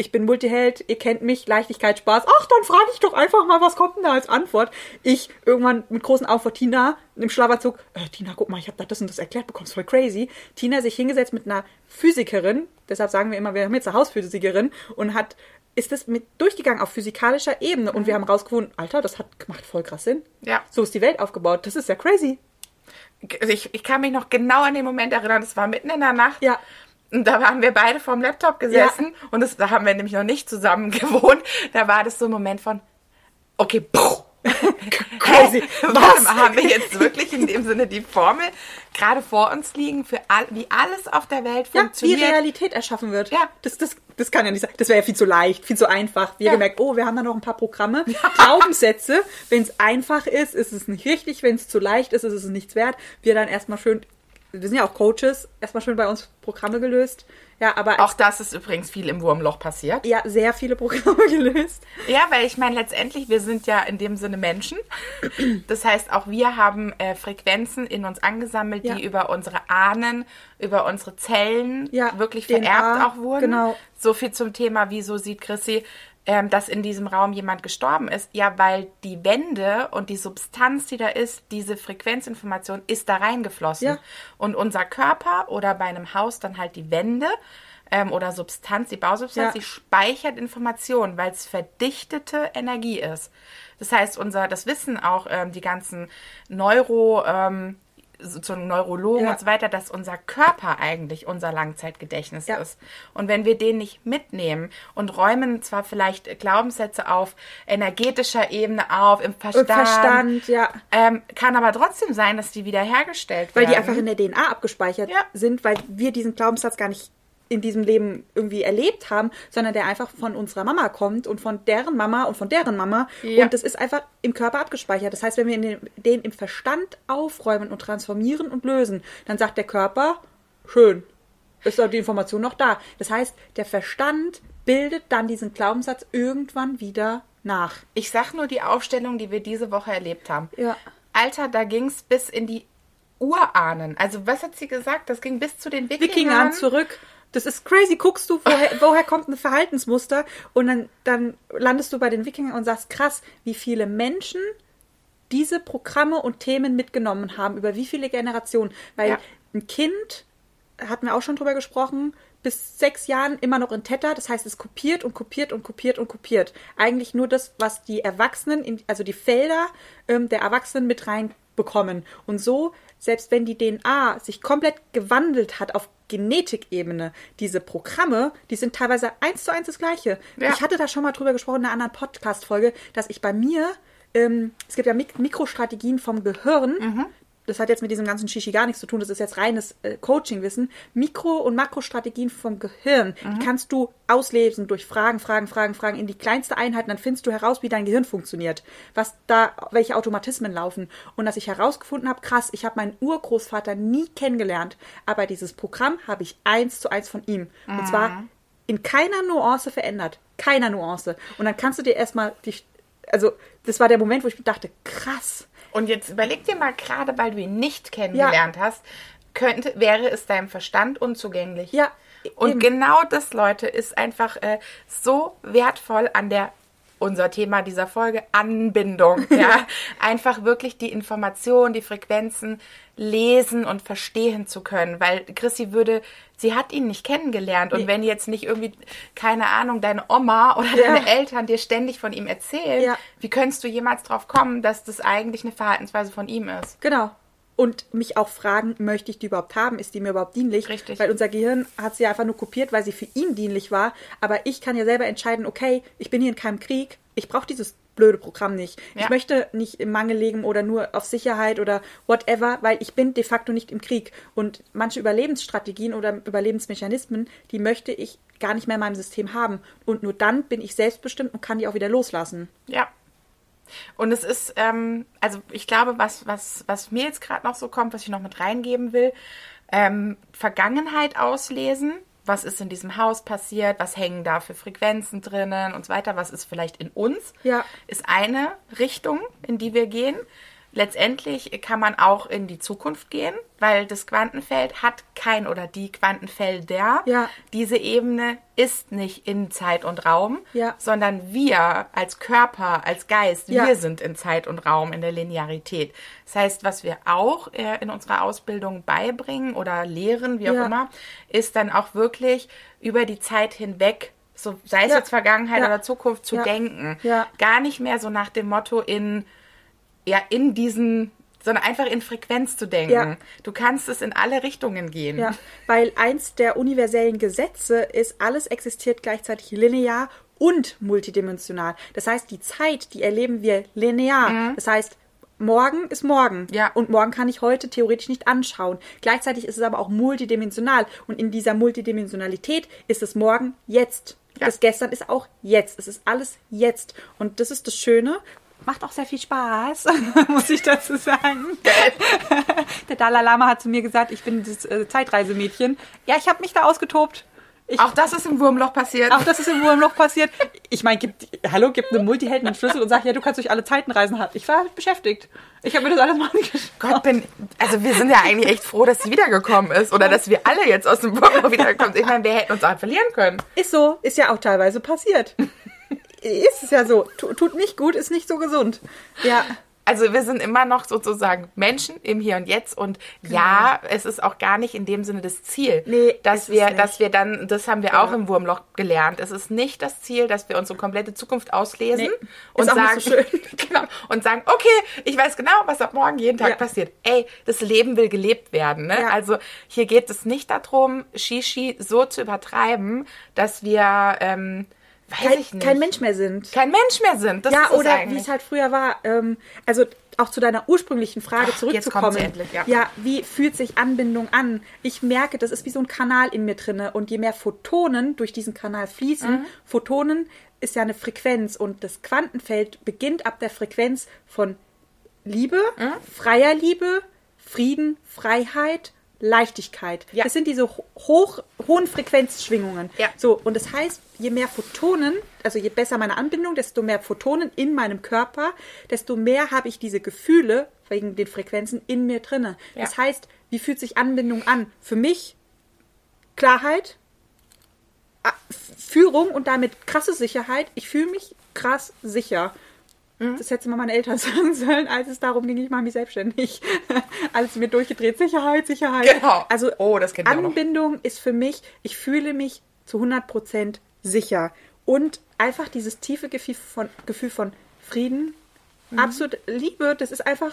Ich bin Multiheld, ihr kennt mich, Leichtigkeit, Spaß. Ach, dann frage ich doch einfach mal, was kommt denn da als Antwort? Ich irgendwann mit großen Augen vor Tina im Schlafanzug, äh, Tina, guck mal, ich habe da das und das erklärt bekommen, ist voll crazy. Tina sich hingesetzt mit einer Physikerin, deshalb sagen wir immer, wir haben jetzt eine Hausphysikerin und hat ist das mit durchgegangen auf physikalischer Ebene und wir haben rausgefunden, Alter, das hat macht voll krass Sinn. Ja. So ist die Welt aufgebaut. Das ist ja crazy. Ich, ich kann mich noch genau an den Moment erinnern, das war mitten in der Nacht. Ja. Und da waren wir beide vorm Laptop gesessen und das, da haben wir nämlich noch nicht zusammen gewohnt. Da war das so ein Moment von, okay, puh. Crazy. Was? Haben wir jetzt wirklich in dem Sinne die Formel gerade vor uns liegen, für all, wie alles auf der Welt Ja, wie funktioniert? Realität erschaffen wird. Ja. Das, das, das kann ja nicht sein. Das wäre ja viel zu leicht, viel zu einfach. Wir Ja. gemerkt, oh, wir haben da noch ein paar Programme. Glaubenssätze. Wenn es einfach ist, ist es nicht richtig. Wenn es zu leicht ist, ist es nichts wert. Wir dann erstmal schön, wir sind ja auch Coaches, erstmal schön bei uns Programme gelöst. Ja, aber Auch das ist übrigens viel im Wurmloch passiert. ja, sehr viele Programme gelöst. Ja, weil ich meine, letztendlich, wir sind ja in dem Sinne Menschen. Das heißt, auch wir haben äh, Frequenzen in uns angesammelt, Ja. die über unsere Ahnen, über unsere Zellen Ja, wirklich DNA, vererbt auch wurden. genau. So viel zum Thema, wieso sieht Chrissy, ähm, dass in diesem Raum jemand gestorben ist. Ja, weil die Wände und die Substanz, die da ist, diese Frequenzinformation ist da reingeflossen. Ja. Und unser Körper oder bei einem Haus dann halt die Wände ähm, oder Substanz, die Bausubstanz, Ja. die speichert Informationen, weil es verdichtete Energie ist. Das heißt, unser, das wissen auch ähm, die ganzen Neuro, ähm, sozusagen Neurologen Ja. und so weiter, dass unser Körper eigentlich unser Langzeitgedächtnis Ja. ist. Und wenn wir den nicht mitnehmen und räumen zwar vielleicht Glaubenssätze auf energetischer Ebene auf, im Verstand, Und Verstand, ja. ähm, kann aber trotzdem sein, dass die wiederhergestellt Weil werden. die einfach in der DNA abgespeichert Ja. sind, weil wir diesen Glaubenssatz gar nicht in diesem Leben irgendwie erlebt haben, sondern der einfach von unserer Mama kommt und von deren Mama und von deren Mama. Ja. Und das ist einfach im Körper abgespeichert. Das heißt, wenn wir den, den im Verstand aufräumen und transformieren und lösen, dann sagt der Körper, schön, ist doch die Information noch da. Das heißt, der Verstand bildet dann diesen Glaubenssatz irgendwann wieder nach. Ich sag nur die Aufstellung, die wir diese Woche erlebt haben. Ja. Alter, da ging's bis in die Urahnen. Also was hat sie gesagt? Das ging bis zu den Wikingern. Wikingern zurück. Das ist crazy. Guckst du, woher, woher kommt ein Verhaltensmuster? Und dann, dann landest du bei den Wikingern und sagst, krass, wie viele Menschen diese Programme und Themen mitgenommen haben, über wie viele Generationen. Weil Ja. ein Kind, hatten wir auch schon drüber gesprochen, bis sechs Jahren immer noch in Theta, das heißt, es kopiert und kopiert und kopiert und kopiert. Eigentlich nur das, was die Erwachsenen, in, also die Felder ähm, der Erwachsenen mit reinbekommen. Und so, selbst wenn die DNA sich komplett gewandelt hat auf Genetikebene, diese Programme, die sind teilweise eins zu eins das gleiche. Ja. Ich hatte da schon mal drüber gesprochen in einer anderen Podcast-Folge, dass ich bei mir, ähm, es gibt ja Mik Mikrostrategien vom Gehirn, das hat jetzt mit diesem ganzen Shishi gar nichts zu tun, das ist jetzt reines äh, Coaching-Wissen. Mikro- und Makrostrategien vom Gehirn die kannst du auslesen durch Fragen, Fragen, Fragen, Fragen in die kleinste Einheit, und dann findest du heraus, wie dein Gehirn funktioniert, was da, welche Automatismen laufen. Und dass ich herausgefunden habe, krass, ich habe meinen Urgroßvater nie kennengelernt, aber dieses Programm habe ich eins zu eins von ihm. Und zwar in keiner Nuance verändert. Keiner Nuance. Und dann kannst du dir erstmal die, also das war der Moment, wo ich dachte, krass. Und jetzt überleg dir mal, gerade weil du ihn nicht kennengelernt hast, könnte, wäre es deinem Verstand unzugänglich. Ja, Und eben. genau das, Leute, ist einfach äh, so wertvoll an der unser Thema dieser Folge Anbindung. Ja, einfach wirklich die Informationen, die Frequenzen lesen und verstehen zu können, weil Chrissy würde, sie hat ihn nicht kennengelernt und Nee. wenn jetzt nicht irgendwie keine Ahnung deine Oma oder Ja. deine Eltern dir ständig von ihm erzählen, Ja. wie könntest du jemals drauf kommen, dass das eigentlich eine Verhaltensweise von ihm ist? Genau. Und mich auch fragen, möchte ich die überhaupt haben? Ist die mir überhaupt dienlich? Richtig. Weil unser Gehirn hat sie einfach nur kopiert, weil sie für ihn dienlich war. Aber ich kann ja selber entscheiden, okay, ich bin hier in keinem Krieg. Ich brauche dieses blöde Programm nicht. Ja. Ich möchte nicht im Mangel leben oder nur auf Sicherheit oder whatever, weil ich bin de facto nicht im Krieg. Und manche Überlebensstrategien oder Überlebensmechanismen, die möchte ich gar nicht mehr in meinem System haben. Und nur dann bin ich selbstbestimmt und kann die auch wieder loslassen. Ja. Und es ist, ähm, also ich glaube, was, was, was mir jetzt gerade noch so kommt, was ich noch mit reingeben will, ähm, Vergangenheit auslesen. Was ist in diesem Haus passiert? Was hängen da für Frequenzen drinnen und so weiter? Was ist vielleicht in uns? Ja. Ist eine Richtung, in die wir gehen. Letztendlich kann man auch in die Zukunft gehen, weil das Quantenfeld hat kein oder die Quantenfelder. Ja. Diese Ebene ist nicht in Zeit und Raum, Ja. sondern wir als Körper, als Geist, Ja. wir sind in Zeit und Raum, in der Linearität. Das heißt, was wir auch äh, in unserer Ausbildung beibringen oder lehren, wie auch Ja. immer, ist dann auch wirklich über die Zeit hinweg, so sei es jetzt Vergangenheit oder Zukunft, zu denken. Ja. Gar nicht mehr so nach dem Motto in, ja, in diesen, sondern einfach in Frequenz zu denken. Ja. Du kannst es in alle Richtungen gehen. Ja, weil eins der universellen Gesetze ist, alles existiert gleichzeitig linear und multidimensional. Das heißt, die Zeit, die erleben wir linear. Das heißt, morgen ist morgen. Mhm. Ja. Und morgen kann ich heute theoretisch nicht anschauen. Gleichzeitig ist es aber auch multidimensional. Und in dieser Multidimensionalität ist es morgen jetzt. Ja. Das gestern ist auch jetzt. Es ist alles jetzt. Und das ist das Schöne. Macht auch sehr viel Spaß, muss ich dazu sagen. Der Dalai Lama hat zu mir gesagt, ich bin das äh, Zeitreisemädchen. Ja, ich habe mich da ausgetobt. Ich, Auch das ist im Wurmloch passiert. auch das ist im Wurmloch passiert. Ich meine, gibt, hallo, gibt einem Multihelden einen Schlüssel und sagt, ja, du kannst durch alle Zeiten reisen. Ich war beschäftigt. Ich habe mir das alles mal angeschaut. Gott, bin, also wir sind ja eigentlich echt froh, dass sie wiedergekommen ist oder dass wir alle jetzt aus dem Wurmloch wiedergekommen sind. Ich meine, wir hätten uns auch verlieren können. Ist so, ist ja auch teilweise passiert. Ist es ja so. Tu- Tut nicht gut, ist nicht so gesund. Ja. Also wir sind immer noch sozusagen Menschen im Hier und Jetzt und ja, es ist auch gar nicht in dem Sinne das Ziel, Genau. Nee, dass wir, dass wir dann, das haben wir auch im Wurmloch gelernt. Es ist nicht das Ziel, dass wir unsere komplette Zukunft auslesen Nee, und sagen, so schön. genau, und sagen, okay, ich weiß genau, was ab morgen jeden Tag Ja. passiert. Ey, das Leben will gelebt werden. Ne? Ja. Also hier geht es nicht darum, Shishi so zu übertreiben, dass wir, ähm, Kein, kein Mensch mehr sind. kein Mensch mehr sind. Das ja, oder wie es halt früher war. Ähm, also auch zu deiner ursprünglichen Frage Ach, zurückzukommen. endlich, ja. wie fühlt sich Anbindung an? Ich merke, das ist wie so ein Kanal in mir drinne und je mehr Photonen durch diesen Kanal fließen, Mhm. Photonen ist ja eine Frequenz und das Quantenfeld beginnt ab der Frequenz von Liebe, Mhm. freier Liebe, Frieden, Freiheit, Leichtigkeit. Ja. Das sind diese ho- hoch, hohen Frequenzschwingungen. Ja. So, und das heißt, je mehr Photonen, also je besser meine Anbindung, desto mehr Photonen in meinem Körper, desto mehr habe ich diese Gefühle wegen den Frequenzen in mir drinne. Ja. Das heißt, wie fühlt sich Anbindung an? Für mich Klarheit, Führung und damit krasse Sicherheit. Ich fühle mich krass sicher. Mhm. Das hätte mal meine Eltern sagen sollen, als es darum ging, ich mache mich selbstständig. Alles mir durchgedreht. Sicherheit, Sicherheit. Genau. Also Oh, das. Anbindung ist für mich, ich fühle mich zu 100% sicher. Und einfach dieses tiefe Gefühl von, Gefühl von Frieden, Mhm. absolut Liebe, das ist einfach,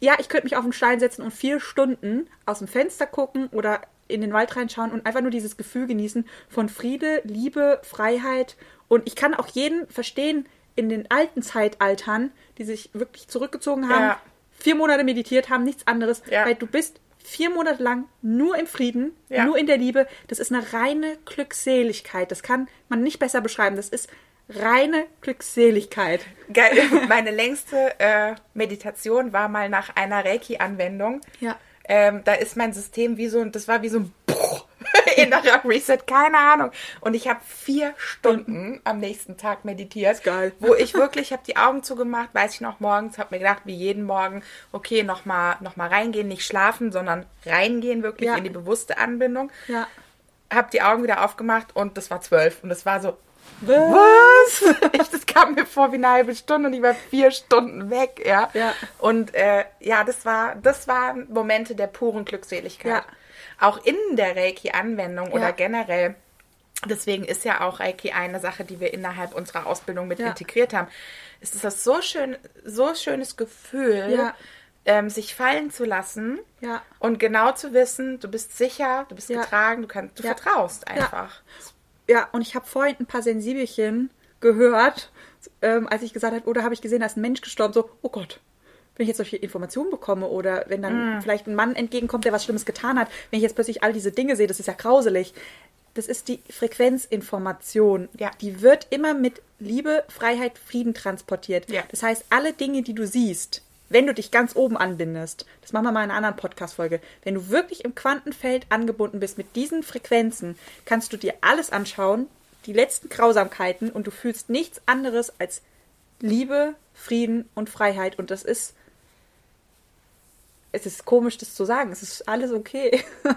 ja, ich könnte mich auf einen Stein setzen und vier Stunden aus dem Fenster gucken oder in den Wald reinschauen und einfach nur dieses Gefühl genießen von Friede, Liebe, Freiheit. Und ich kann auch jeden verstehen in den alten Zeitaltern, die sich wirklich zurückgezogen haben, Ja. vier Monate meditiert haben, nichts anderes, Ja. weil du bist vier Monate lang nur im Frieden, Ja. nur in der Liebe. Das ist eine reine Glückseligkeit. Das kann man nicht besser beschreiben. Das ist reine Glückseligkeit. Geil. Meine längste äh, Meditation war mal nach einer Reiki-Anwendung. Ja. Ähm, da ist mein System wie so, ein- das war wie so ein innerer Reset, keine Ahnung. Und ich habe vier Stunden am nächsten Tag meditiert. Geil. Wo ich wirklich, habe die Augen zugemacht, weiß ich noch morgens, habe mir gedacht, wie jeden Morgen, okay, nochmal noch mal reingehen, nicht schlafen, sondern reingehen wirklich Ja. in die bewusste Anbindung. Ja. Hab die Augen wieder aufgemacht und das war zwölf. Und das war so, Was? was? Ich, das kam mir vor wie eine halbe Stunde und ich war vier Stunden weg, ja. Ja. Und äh, ja, das war, das waren Momente der puren Glückseligkeit. Ja. Auch in der Reiki-Anwendung oder Ja. generell. Deswegen ist ja auch Reiki eine Sache, die wir innerhalb unserer Ausbildung mit Ja. integriert haben. Es ist das so schön, so schönes Gefühl, Ja. ähm, sich fallen zu lassen und genau zu wissen, du bist sicher, du bist getragen, du kannst, du vertraust einfach. Ja, und ich habe vorhin ein paar Sensibelchen gehört, ähm, als ich gesagt habe, oder habe ich gesehen, da ist ein Mensch gestorben, so, oh Gott, wenn ich jetzt solche Informationen bekomme oder wenn Mm. dann vielleicht ein Mann entgegenkommt, der was Schlimmes getan hat, wenn ich jetzt plötzlich all diese Dinge sehe, das ist ja grauselig. Das ist die Frequenzinformation. Ja. Die wird immer mit Liebe, Freiheit, Frieden transportiert. Ja. Das heißt, alle Dinge, die du siehst, wenn du dich ganz oben anbindest, das machen wir mal in einer anderen Podcast-Folge, wenn du wirklich im Quantenfeld angebunden bist mit diesen Frequenzen, kannst du dir alles anschauen, die letzten Grausamkeiten und du fühlst nichts anderes als Liebe, Frieden und Freiheit. Und das ist, es ist komisch, das zu sagen. Es ist alles okay.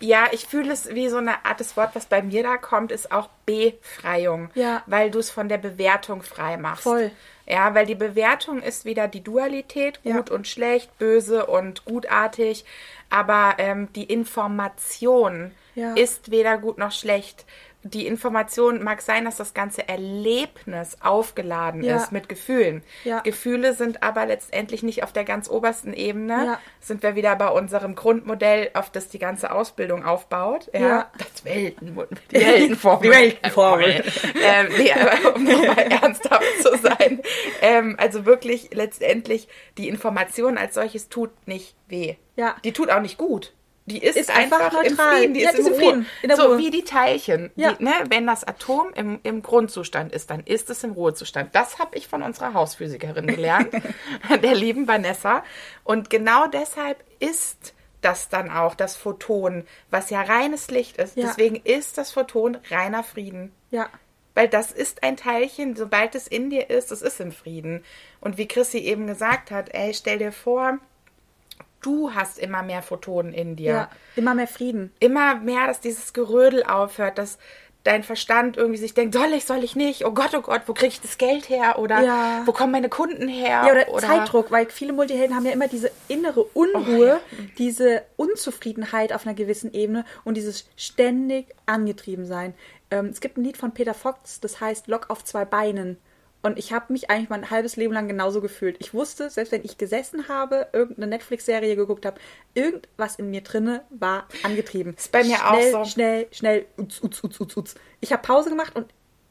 Ja, ich fühle es wie so eine Art, das Wort, was bei mir da kommt, ist auch Befreiung. Ja. Weil du es von der Bewertung frei machst. Voll. Ja, weil die Bewertung ist wieder die Dualität, Ja. gut und schlecht, böse und gutartig. Aber ähm, die Information Ja. ist weder gut noch schlecht. Die Information mag sein, dass das ganze Erlebnis aufgeladen Ja. ist mit Gefühlen. Ja. Gefühle sind aber letztendlich nicht auf der ganz obersten Ebene. Ja. Sind wir wieder bei unserem Grundmodell, auf das die ganze Ausbildung aufbaut. Ja. Das Weltenmodell. Die Weltenformel. Die Weltenformel. ähm, nee, aber um nochmal ernsthaft zu sein. Ähm, also wirklich letztendlich, die Information als solches tut nicht weh. Ja. Die tut auch nicht gut. Die ist, Ist einfach einfach, im neutral. Frieden, die Ja, ist im im. Frieden, in der so Ruhe. wie die Teilchen. Ja. Die, ne, wenn das Atom im, im Grundzustand ist, dann ist es im Ruhezustand. Das habe ich von unserer Hausphysikerin gelernt, der lieben Vanessa. Und genau deshalb ist das dann auch das Photon, was ja reines Licht ist. Ja. Deswegen ist das Photon reiner Frieden. ja. Weil das ist ein Teilchen, sobald es in dir ist, es ist im Frieden. Und wie Chrissy eben gesagt hat, ey, stell dir vor, du hast immer mehr Photonen in dir. Ja. Immer mehr Frieden. Immer mehr, dass dieses Gerödel aufhört, dass dein Verstand irgendwie sich denkt, soll ich, soll ich nicht? Oh Gott, oh Gott, wo kriege ich das Geld her? Oder Ja. wo kommen meine Kunden her? Ja, oder, Zeitdruck, weil viele Multihelden haben ja immer diese innere Unruhe, Oh, diese Unzufriedenheit auf einer gewissen Ebene und dieses ständig angetrieben sein. Ähm, es gibt ein Lied von Peter Fox, das heißt Lock auf zwei Beinen. Und ich habe mich eigentlich mein halbes Leben lang genauso gefühlt. Ich wusste, selbst wenn ich gesessen habe, irgendeine Netflix-Serie geguckt habe, irgendwas in mir drinne war angetrieben. Ist bei mir auch schnell, so. Schnell, schnell, uts, uts, uts, uts, uts. Ich habe Pause gemacht und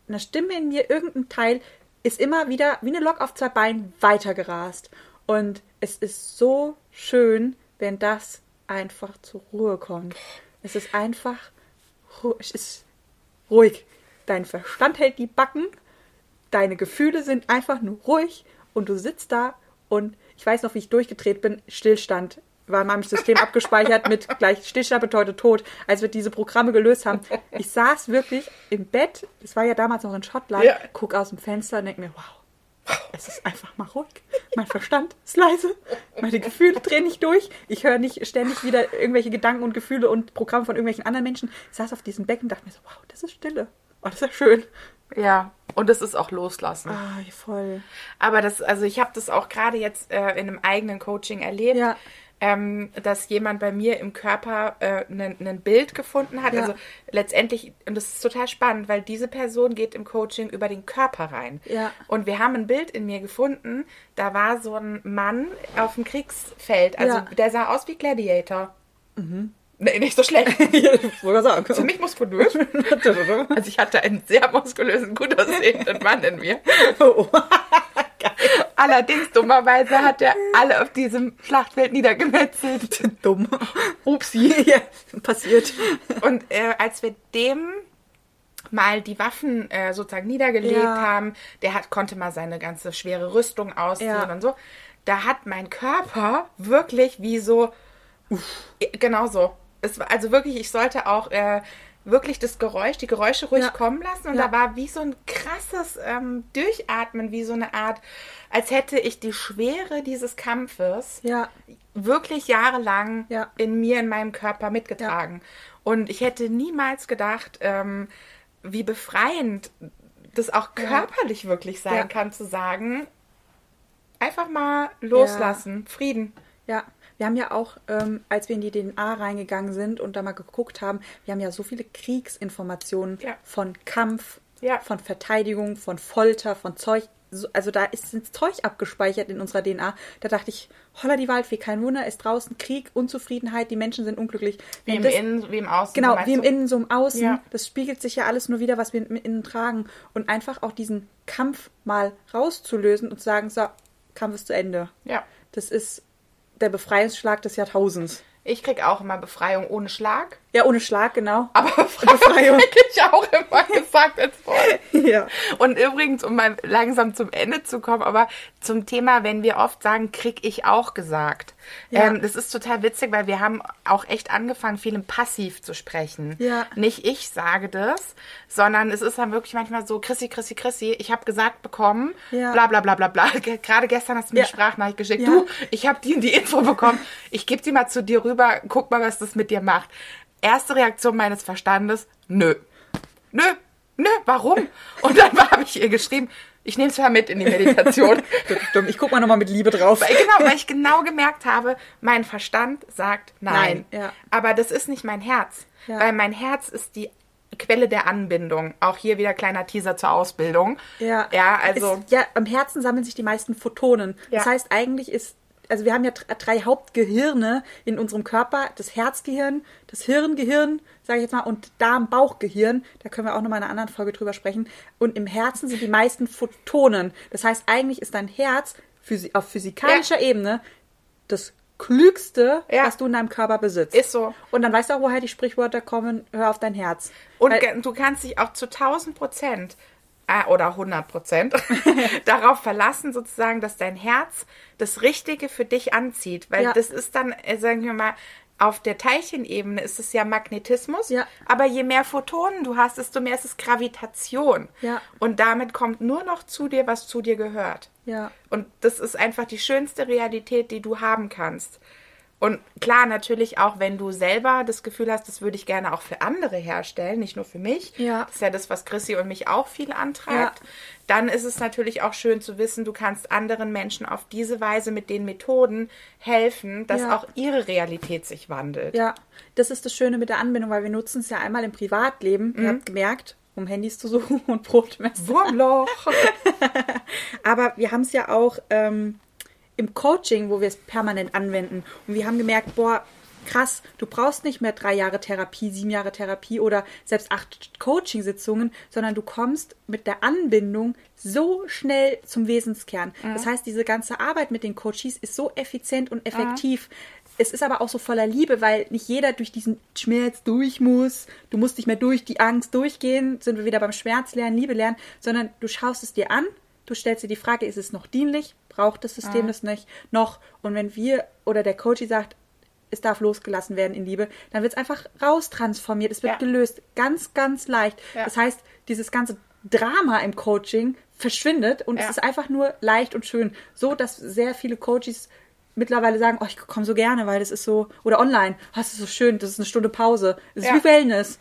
eine Stimme in mir, irgendein Teil, ist immer wieder wie eine Lok auf zwei Beinen weitergerast. Und es ist so schön, wenn das einfach zur Ruhe kommt. Es ist einfach, es ist ruhig. Dein Verstand hält die Backen, deine Gefühle sind einfach nur ruhig und du sitzt da und ich weiß noch, wie ich durchgedreht bin, Stillstand war in meinem System abgespeichert mit gleich Stillstand bedeutet Tod, als wir diese Programme gelöst haben. Ich saß wirklich im Bett, das war ja damals noch in Schottland, Ja. guck aus dem Fenster und denke mir, wow, Es ist einfach mal ruhig. Mein Verstand ist leise. Meine Gefühle drehen nicht durch. Ich höre nicht ständig wieder irgendwelche Gedanken und Gefühle und Programme von irgendwelchen anderen Menschen. Ich saß auf diesem Becken und dachte mir so, wow, das ist Stille. Oh, das ist ja schön. Ja, und es ist auch loslassen. Ah, voll. Aber das, also ich habe das auch gerade jetzt äh, in einem eigenen Coaching erlebt. Ja. Ähm, dass jemand bei mir im Körper ein äh, Bild gefunden hat. Ja. Also letztendlich, und das ist total spannend, weil diese Person geht im Coaching über den Körper rein. Ja. Und wir haben ein Bild in mir gefunden, da war so ein Mann auf dem Kriegsfeld. Also Ja. der sah aus wie Gladiator. Nee, nicht so schlecht. ich wollte sagen. Ziemlich muskulös. Also ich hatte einen sehr muskulösen, gut aussehenden Mann in mir. oh. Allerdings, dummerweise hat er alle auf diesem Schlachtfeld niedergemetzelt. Dumm. Upsi. Ja, passiert. Und äh, als wir dem mal die Waffen äh, sozusagen niedergelegt Ja. haben, der hat, konnte mal seine ganze schwere Rüstung ausziehen Ja. und so, da hat mein Körper wirklich wie so, Ja, genau so. Es war, also wirklich, ich sollte auch äh, wirklich das Geräusch, die Geräusche ruhig Ja. kommen lassen. Und Ja. da war wie so ein krasses ähm, Durchatmen, wie so eine Art, als hätte ich die Schwere dieses Kampfes Ja. wirklich jahrelang Ja. in mir, in meinem Körper mitgetragen. Und ich hätte niemals gedacht, ähm, wie befreiend das auch körperlich wirklich sein kann, zu sagen, einfach mal loslassen, Frieden. Ja, wir haben ja auch, ähm, als wir in die DNA reingegangen sind und da mal geguckt haben, wir haben ja so viele Kriegsinformationen Ja. von Kampf, Ja. von Verteidigung, von Folter, von Zeug. So- Also da ist sind Zeug abgespeichert in unserer DNA. Da dachte ich, holla die Waldfee, kein Wunder, ist draußen Krieg, Unzufriedenheit, die Menschen sind unglücklich. Wie im das- Innen, wie im Außen. Genau, wie im du? Innen, so im Außen. Ja. Das spiegelt sich ja alles nur wieder, was wir im Innen tragen. Und einfach auch diesen Kampf mal rauszulösen und zu sagen, so, Kampf ist zu Ende. Ja. Das ist der Befreiungsschlag des Jahrtausends. Ich krieg auch immer Befreiung ohne Schlag. Ja, ohne Schlag, genau. Aber Befreiung, krieg ich auch immer gesagt als Wort. ja. Und übrigens, um mal langsam zum Ende zu kommen, aber zum Thema, wenn wir oft sagen, krieg ich auch gesagt. Ja. Ähm, das ist total witzig, weil wir haben auch echt angefangen, viel im Passiv zu sprechen. Ja. Nicht ich sage das, sondern es ist dann wirklich manchmal so, Chrissy, Chrissy, Chrissy, ich habe gesagt bekommen, Ja. bla bla bla bla bla. Ge- Gerade gestern hast du mir Ja. Sprachnachricht geschickt. Ja. Du, ich habe die und die Info bekommen. Ich gebe die mal zu dir rüber, guck mal, was das mit dir macht. Erste Reaktion meines Verstandes, nö. Nö, nö, warum? Und dann habe ich ihr geschrieben, ich nehme es mal mit in die Meditation. Stimmt, ich guck mal nochmal mit Liebe drauf. Weil, genau, weil ich genau gemerkt habe, mein Verstand sagt nein. Nein, ja. Aber das ist nicht mein Herz. Ja. Weil mein Herz ist die Quelle der Anbindung. Auch hier wieder kleiner Teaser zur Ausbildung. Ja, Ja, also. Es, ja, am Herzen sammeln sich die meisten Photonen. Das Ja. heißt, eigentlich ist, also wir haben ja dr- drei Hauptgehirne in unserem Körper: das Herzgehirn, das Hirngehirn, sage ich jetzt mal, und Darm-Bauchgehirn. Da können wir auch nochmal in einer anderen Folge drüber sprechen. Und im Herzen sind die meisten Photonen. Das heißt, eigentlich ist dein Herz auf physikalischer Ebene das klügste, Ja. was du in deinem Körper besitzt. Ist so. Und dann weißt du auch, woher die Sprichwörter kommen, hör auf dein Herz. Und Weil- du kannst dich auch zu 1000 Prozent oder 100 Prozent darauf verlassen, sozusagen, dass dein Herz das Richtige für dich anzieht. Weil Ja. das ist dann, äh, sagen wir mal, auf der Teilchenebene ist es ja Magnetismus, Ja. aber je mehr Photonen du hast, desto mehr ist es Gravitation. Ja. Und damit kommt nur noch zu dir, was zu dir gehört. Ja. Und das ist einfach die schönste Realität, die du haben kannst. Und klar, natürlich auch, wenn du selber das Gefühl hast, das würde ich gerne auch für andere herstellen, nicht nur für mich. Ja. Das ist ja das, was Chrissy und mich auch viel antreibt. Ja. Dann ist es natürlich auch schön zu wissen, du kannst anderen Menschen auf diese Weise mit den Methoden helfen, dass Ja. auch ihre Realität sich wandelt. Ja, das ist das Schöne mit der Anbindung, weil wir nutzen es ja einmal im Privatleben. Ihr habt gemerkt, um Handys zu suchen und Brotmesser. Wurmloch. Aber wir haben es ja auch ähm, im Coaching, wo wir es permanent anwenden. Und wir haben gemerkt, boah, krass, du brauchst nicht mehr drei Jahre Therapie, sieben Jahre Therapie oder selbst acht Coaching-Sitzungen, sondern du kommst mit der Anbindung so schnell zum Wesenskern. Das heißt, diese ganze Arbeit mit den Coaches ist so effizient und effektiv. Es ist aber auch so voller Liebe, weil nicht jeder durch diesen Schmerz durch muss. Du musst nicht mehr durch die Angst durchgehen, sind wir wieder beim Schmerz lernen, Liebe lernen, sondern du schaust es dir an, du stellst dir die Frage, ist es noch dienlich? Braucht das System das nicht noch? Und wenn wir oder der Coach sagt, es darf losgelassen werden in Liebe, dann wird es einfach raustransformiert, es wird Ja. gelöst. Ganz, ganz leicht. Ja. Das heißt, dieses ganze Drama im Coaching verschwindet und Ja. es ist einfach nur leicht und schön. So, dass sehr viele Coaches mittlerweile sagen, oh, ich komme so gerne, weil das ist so, oder online, oh, das ist so schön, das ist eine Stunde Pause. Das ist wie Wellness.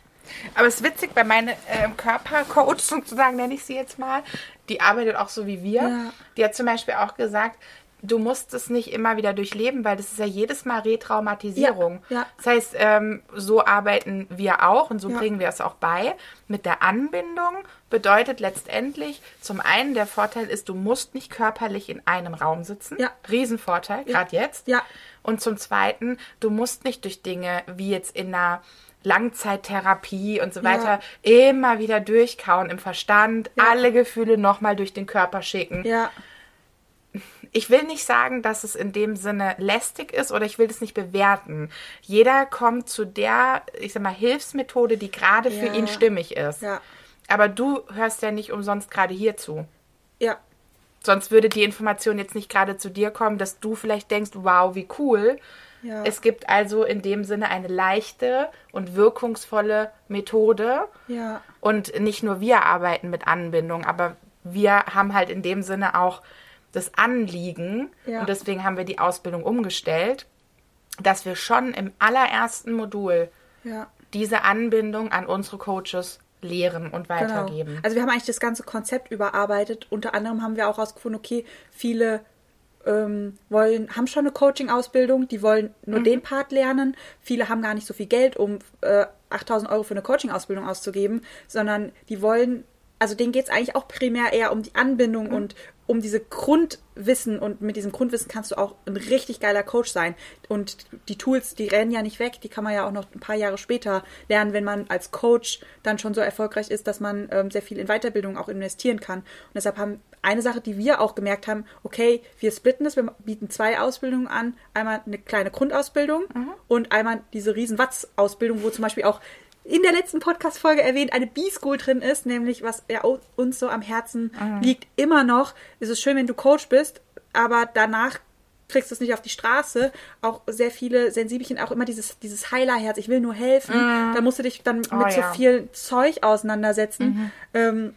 Aber es ist witzig, bei meiner ähm, Körpercoach sozusagen, nenne ich sie jetzt mal, die arbeitet auch so wie wir. Ja. Die hat zum Beispiel auch gesagt, du musst es nicht immer wieder durchleben, weil das ist ja jedes Mal Retraumatisierung. Ja, ja. Das heißt, ähm, so arbeiten wir auch und so Ja. bringen wir es auch bei. Mit der Anbindung bedeutet letztendlich, zum einen der Vorteil ist, du musst nicht körperlich in einem Raum sitzen. Ja. Riesenvorteil, gerade jetzt. Ja. Und zum Zweiten, du musst nicht durch Dinge wie jetzt in einer Langzeittherapie und so weiter immer wieder durchkauen im Verstand, Ja. alle Gefühle nochmal durch den Körper schicken. Ja, Ich will nicht sagen, dass es in dem Sinne lästig ist oder ich will das nicht bewerten. Jeder kommt zu der, ich sag mal, Hilfsmethode, die gerade für Ja. ihn stimmig ist. ja, Aber du hörst ja nicht umsonst gerade hier zu. ja, Sonst würde die Information jetzt nicht gerade zu dir kommen, dass du vielleicht denkst, wow, wie cool. Ja. Es gibt also in dem Sinne eine leichte und wirkungsvolle Methode. ja, Und nicht nur wir arbeiten mit Anbindung, aber wir haben halt in dem Sinne auch das Anliegen. Ja. Und deswegen haben wir die Ausbildung umgestellt, dass wir schon im allerersten Modul ja. diese Anbindung an unsere Coaches lehren und weitergeben. Genau. Also wir haben eigentlich das ganze Konzept überarbeitet. Unter anderem haben wir auch herausgefunden, okay, viele ähm, wollen, haben schon eine Coaching-Ausbildung, die wollen Mhm. nur den Part lernen. Viele haben gar nicht so viel Geld, um äh, 8000 Euro für eine Coaching-Ausbildung auszugeben, sondern die wollen, also denen geht es eigentlich auch primär eher um die Anbindung Mhm. und um diese Grundwissen und mit diesem Grundwissen kannst du auch ein richtig geiler Coach sein. Und die Tools, die rennen ja nicht weg, die kann man ja auch noch ein paar Jahre später lernen, wenn man als Coach dann schon so erfolgreich ist, dass man ähm, sehr viel in Weiterbildung auch investieren kann. Und deshalb haben eine Sache, die wir auch gemerkt haben, okay, wir splitten das, wir bieten zwei Ausbildungen an. Einmal eine kleine Grundausbildung und einmal diese riesen Watts-Ausbildung, wo zum Beispiel auch in der letzten Podcast-Folge erwähnt, eine B-School drin ist, nämlich was ja uns so am Herzen liegt, immer noch. ist Es schön, wenn du Coach bist, aber danach kriegst du es nicht auf die Straße. Auch sehr viele Sensibelchen, auch immer dieses, dieses Heilerherz, ich will nur helfen. Da musst du dich dann mit so ja. viel Zeug auseinandersetzen, ähm,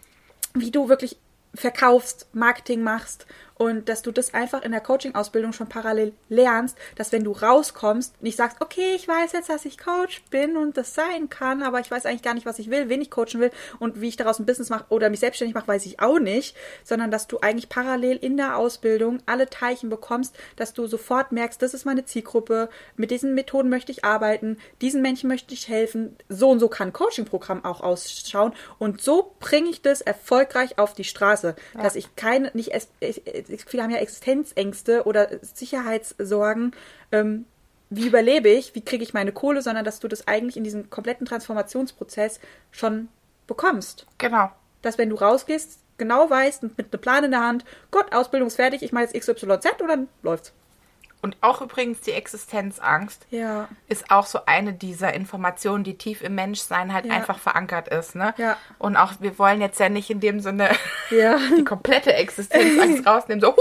wie du wirklich verkaufst, Marketing machst und dass du das einfach in der Coaching-Ausbildung schon parallel lernst, dass wenn du rauskommst, nicht sagst, okay, ich weiß jetzt, dass ich Coach bin und das sein kann, aber ich weiß eigentlich gar nicht, was ich will, wen ich coachen will und wie ich daraus ein Business mache oder mich selbstständig mache, weiß ich auch nicht, sondern dass du eigentlich parallel in der Ausbildung alle Teilchen bekommst, dass du sofort merkst, das ist meine Zielgruppe, mit diesen Methoden möchte ich arbeiten, diesen Menschen möchte ich helfen, so und so kann ein Coaching-Programm auch ausschauen. Und so bringe ich das erfolgreich auf die Straße, dass ich keine, nicht, viele haben ja Existenzängste oder Sicherheitssorgen, ähm, wie überlebe ich, wie kriege ich meine Kohle, sondern dass du das eigentlich in diesem kompletten Transformationsprozess schon bekommst. Genau. Dass wenn du rausgehst, genau weißt und mit einem Plan in der Hand, Gott, Ausbildung ist fertig, ich mache jetzt XYZ und dann läuft's. Und auch übrigens die Existenzangst Ja. ist auch so eine dieser Informationen, die tief im Menschsein halt Ja. einfach verankert ist. Ne? Ja. Und auch, wir wollen jetzt ja nicht in dem Sinne die komplette Existenzangst rausnehmen, so, huh,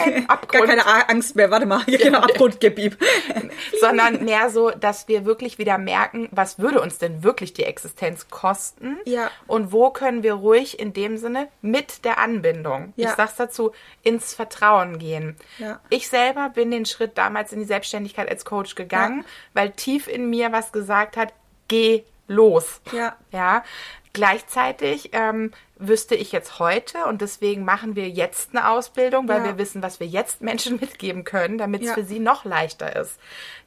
ein Gar Abgrund. keine Angst mehr, warte mal, genau, Abgrund, gib ihm. sondern mehr so, dass wir wirklich wieder merken, was würde uns denn wirklich die Existenz kosten Ja. und wo können wir ruhig in dem Sinne mit der Anbindung, Ja. ich sag's dazu, ins Vertrauen gehen. Ja. Ich selber bin den Schritt damals in die Selbstständigkeit als Coach gegangen, Ja. weil tief in mir was gesagt hat, geh los. Ja. Ja. Gleichzeitig ähm, wüsste ich jetzt heute und deswegen machen wir jetzt eine Ausbildung, weil Ja. wir wissen, was wir jetzt Menschen mitgeben können, damit es Ja. für sie noch leichter ist,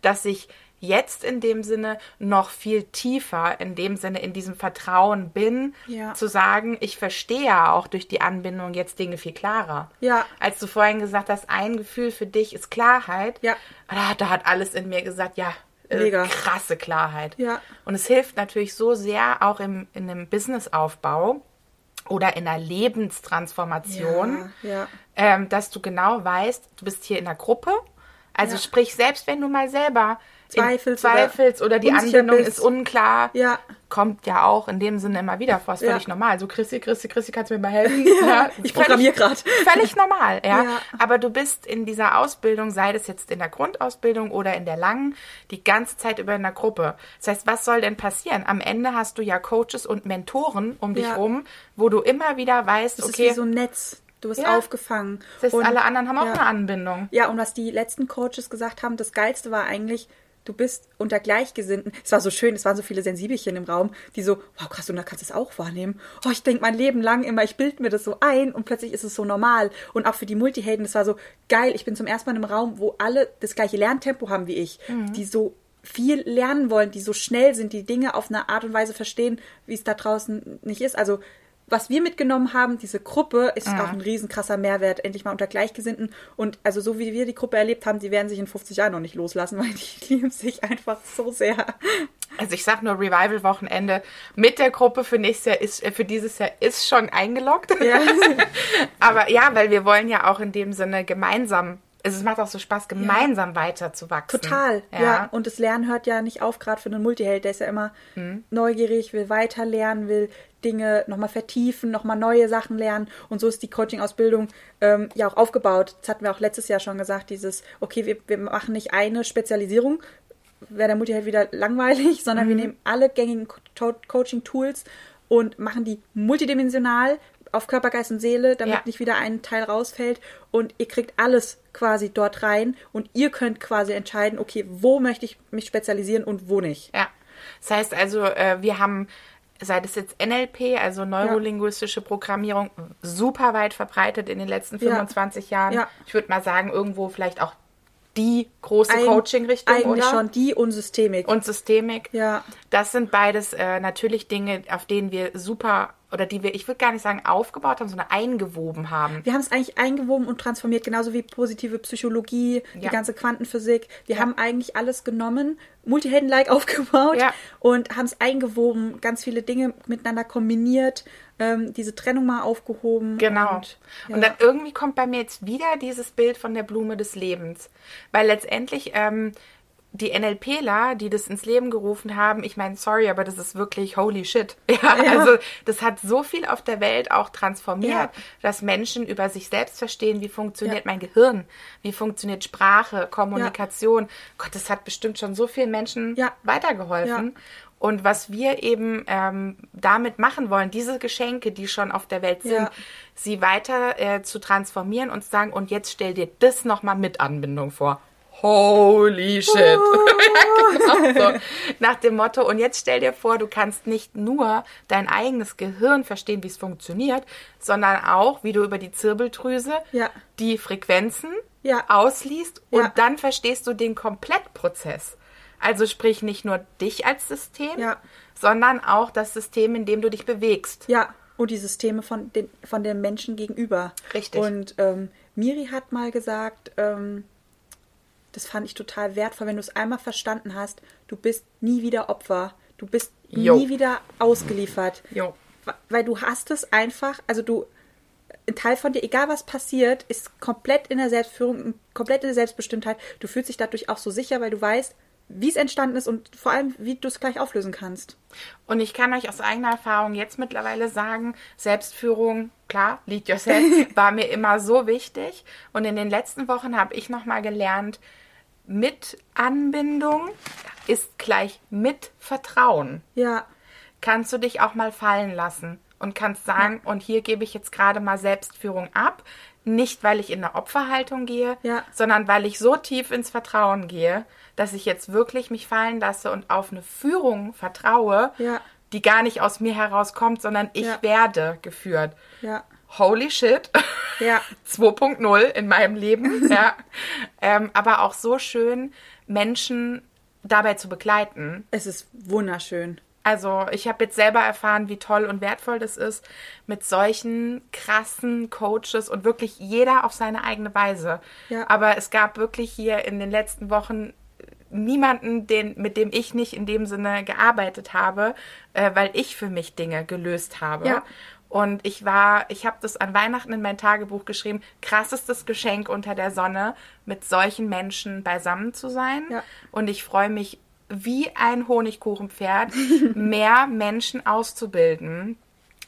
dass ich jetzt in dem Sinne noch viel tiefer, in dem Sinne in diesem Vertrauen bin, Ja. zu sagen, ich verstehe ja auch durch die Anbindung jetzt Dinge viel klarer. Ja. Als du vorhin gesagt hast, ein Gefühl für dich ist Klarheit, Ja. da, da hat alles in mir gesagt, ja, Mega. krasse Klarheit. Ja. Und es hilft natürlich so sehr auch im, in einem Businessaufbau oder in einer Lebenstransformation, Ja, ja. Ähm, dass du genau weißt, du bist hier in einer Gruppe. Also Ja. sprich, selbst wenn du mal selber in Zweifelst oder zweifelst oder, die Anbindung bist. ist unklar, Ja. Kommt ja auch in dem Sinne immer wieder vor, ist Ja. völlig normal. So, Chrissy, Chrissy, Chrissy, kannst du mir mal helfen? Ja, ich programmiere grad. Völlig normal, ja. Ja. Aber du bist in dieser Ausbildung, sei das jetzt in der Grundausbildung oder in der langen, die ganze Zeit über in der Gruppe. Das heißt, was soll denn passieren? Am Ende hast du ja Coaches und Mentoren um dich Ja. rum, wo du immer wieder weißt, Das okay, ist wie so ein Netz. Du wirst Ja. aufgefangen. das heißt, Und- alle anderen haben auch ja. eine Anbindung. Ja, und was die letzten Coaches gesagt haben, das Geilste war eigentlich, du bist unter Gleichgesinnten. Es war so schön, es waren so viele Sensibelchen im Raum, die so, wow, krass, und da kannst du es auch wahrnehmen. Oh, ich denke mein Leben lang immer, ich bild mir das so ein und plötzlich ist es so normal. Und auch für die Multihelden, das war so geil. Ich bin zum ersten Mal in einem Raum, wo alle das gleiche Lerntempo haben wie ich, die so viel lernen wollen, die so schnell sind, die Dinge auf eine Art und Weise verstehen, wie es da draußen nicht ist. Also was wir mitgenommen haben, diese Gruppe, ist auch ein riesen krasser Mehrwert, endlich mal unter Gleichgesinnten. Und also so wie wir die Gruppe erlebt haben, die werden sich in 50 Jahren noch nicht loslassen, weil die lieben sich einfach so sehr. Also ich sag nur Revival-Wochenende mit der Gruppe für nächstes Jahr ist, äh, für dieses Jahr ist schon eingeloggt. Ja. Aber ja, weil wir wollen ja auch in dem Sinne gemeinsam, also es macht auch so Spaß, gemeinsam weiter zu wachsen. Total, ja. Und das Lernen hört ja nicht auf, gerade für einen Multiheld. Der ist ja immer neugierig, will weiter lernen, will Dinge nochmal vertiefen, nochmal neue Sachen lernen. Und so ist die Coaching-Ausbildung ähm, ja auch aufgebaut. Das hatten wir auch letztes Jahr schon gesagt, dieses, okay, wir, wir machen nicht eine Spezialisierung, wäre der Multiheld wieder langweilig, sondern wir nehmen alle gängigen Co Coaching-Tools und machen die multidimensional auf Körper, Geist und Seele, damit Ja. nicht wieder ein Teil rausfällt. Und ihr kriegt alles quasi dort rein und ihr könnt quasi entscheiden, okay, wo möchte ich mich spezialisieren und wo nicht. Ja. Das heißt also, äh, wir haben, sei das jetzt NLP, also neurolinguistische Programmierung, super weit verbreitet in den letzten Ja. 25 Jahren. Ja. Ich würde mal sagen, irgendwo vielleicht auch die große Coaching-Richtung, Eigentlich oder? schon die und Systemik. Und Systemik. Ja. Das sind beides äh, natürlich Dinge, auf denen wir super, oder die wir, ich würde gar nicht sagen aufgebaut haben, sondern eingewoben haben. wir haben es eigentlich eingewoben und transformiert, genauso wie positive Psychologie, die Ja. ganze Quantenphysik. Wir haben eigentlich alles genommen, Multihelden-like aufgebaut Ja. und haben es eingewoben, ganz viele Dinge miteinander kombiniert, ähm, diese Trennung mal aufgehoben. Genau. Und, Und, ja. dann irgendwie kommt bei mir jetzt wieder dieses Bild von der Blume des Lebens. Weil letztendlich ähm, die NLPler, die das ins Leben gerufen haben, ich meine, sorry, aber das ist wirklich holy shit. Ja, also das hat so viel auf der Welt auch transformiert, Ja. dass Menschen über sich selbst verstehen, wie funktioniert Ja. mein Gehirn, wie funktioniert Sprache, Kommunikation. Gott, das hat bestimmt schon so vielen Menschen Ja. weitergeholfen. Und was wir eben ähm, damit machen wollen, diese Geschenke, die schon auf der Welt sind, Ja. sie weiter äh, zu transformieren und zu sagen, und jetzt stell dir das nochmal mit Anbindung vor. Holy shit. ja, genau so. Nach dem Motto, und jetzt stell dir vor, du kannst nicht nur dein eigenes Gehirn verstehen, wie es funktioniert, sondern auch, wie du über die Zirbeldrüse Ja. die Frequenzen Ja. ausliest und dann verstehst du den Komplettprozess. Also sprich nicht nur dich als System, Ja. sondern auch das System, in dem du dich bewegst. Ja, und die Systeme von den, von den Menschen gegenüber. Richtig. Und ähm, Miri hat mal gesagt, ähm, das fand ich total wertvoll, wenn du es einmal verstanden hast, du bist nie wieder Opfer. Du bist Jo. nie wieder ausgeliefert. Jo. Weil du hast es einfach, also du, ein Teil von dir, egal was passiert, ist komplett in der Selbstführung, komplett in der Selbstbestimmtheit. Du fühlst dich dadurch auch so sicher, weil du weißt, wie es entstanden ist und vor allem, wie du es gleich auflösen kannst. Und ich kann euch aus eigener Erfahrung jetzt mittlerweile sagen, Selbstführung, klar, lead yourself, war mir immer so wichtig. Und in den letzten Wochen habe ich nochmal gelernt, mit Anbindung ist gleich mit Vertrauen. Ja, kannst du dich auch mal fallen lassen und kannst sagen, und hier gebe ich jetzt gerade mal Selbstführung ab. Nicht, weil ich in eine Opferhaltung gehe, Ja. sondern weil ich so tief ins Vertrauen gehe, dass ich jetzt wirklich mich fallen lasse und auf eine Führung vertraue, Ja. die gar nicht aus mir herauskommt, sondern ich Ja. werde geführt. Holy shit. ja. 2.0 in meinem Leben, ja. Ähm, aber auch so schön, Menschen dabei zu begleiten. Es ist wunderschön. Also ich habe jetzt selber erfahren, wie toll und wertvoll das ist, mit solchen krassen Coaches und wirklich jeder auf seine eigene Weise. Ja. Aber es gab wirklich hier in den letzten Wochen niemanden, den, mit dem ich nicht in dem Sinne gearbeitet habe, äh, weil ich für mich Dinge gelöst habe. Ja. Und ich war, ich habe das an Weihnachten in mein Tagebuch geschrieben, krassestes Geschenk unter der Sonne, mit solchen Menschen beisammen zu sein. Ja. Und ich freue mich wie ein Honigkuchenpferd, mehr Menschen auszubilden,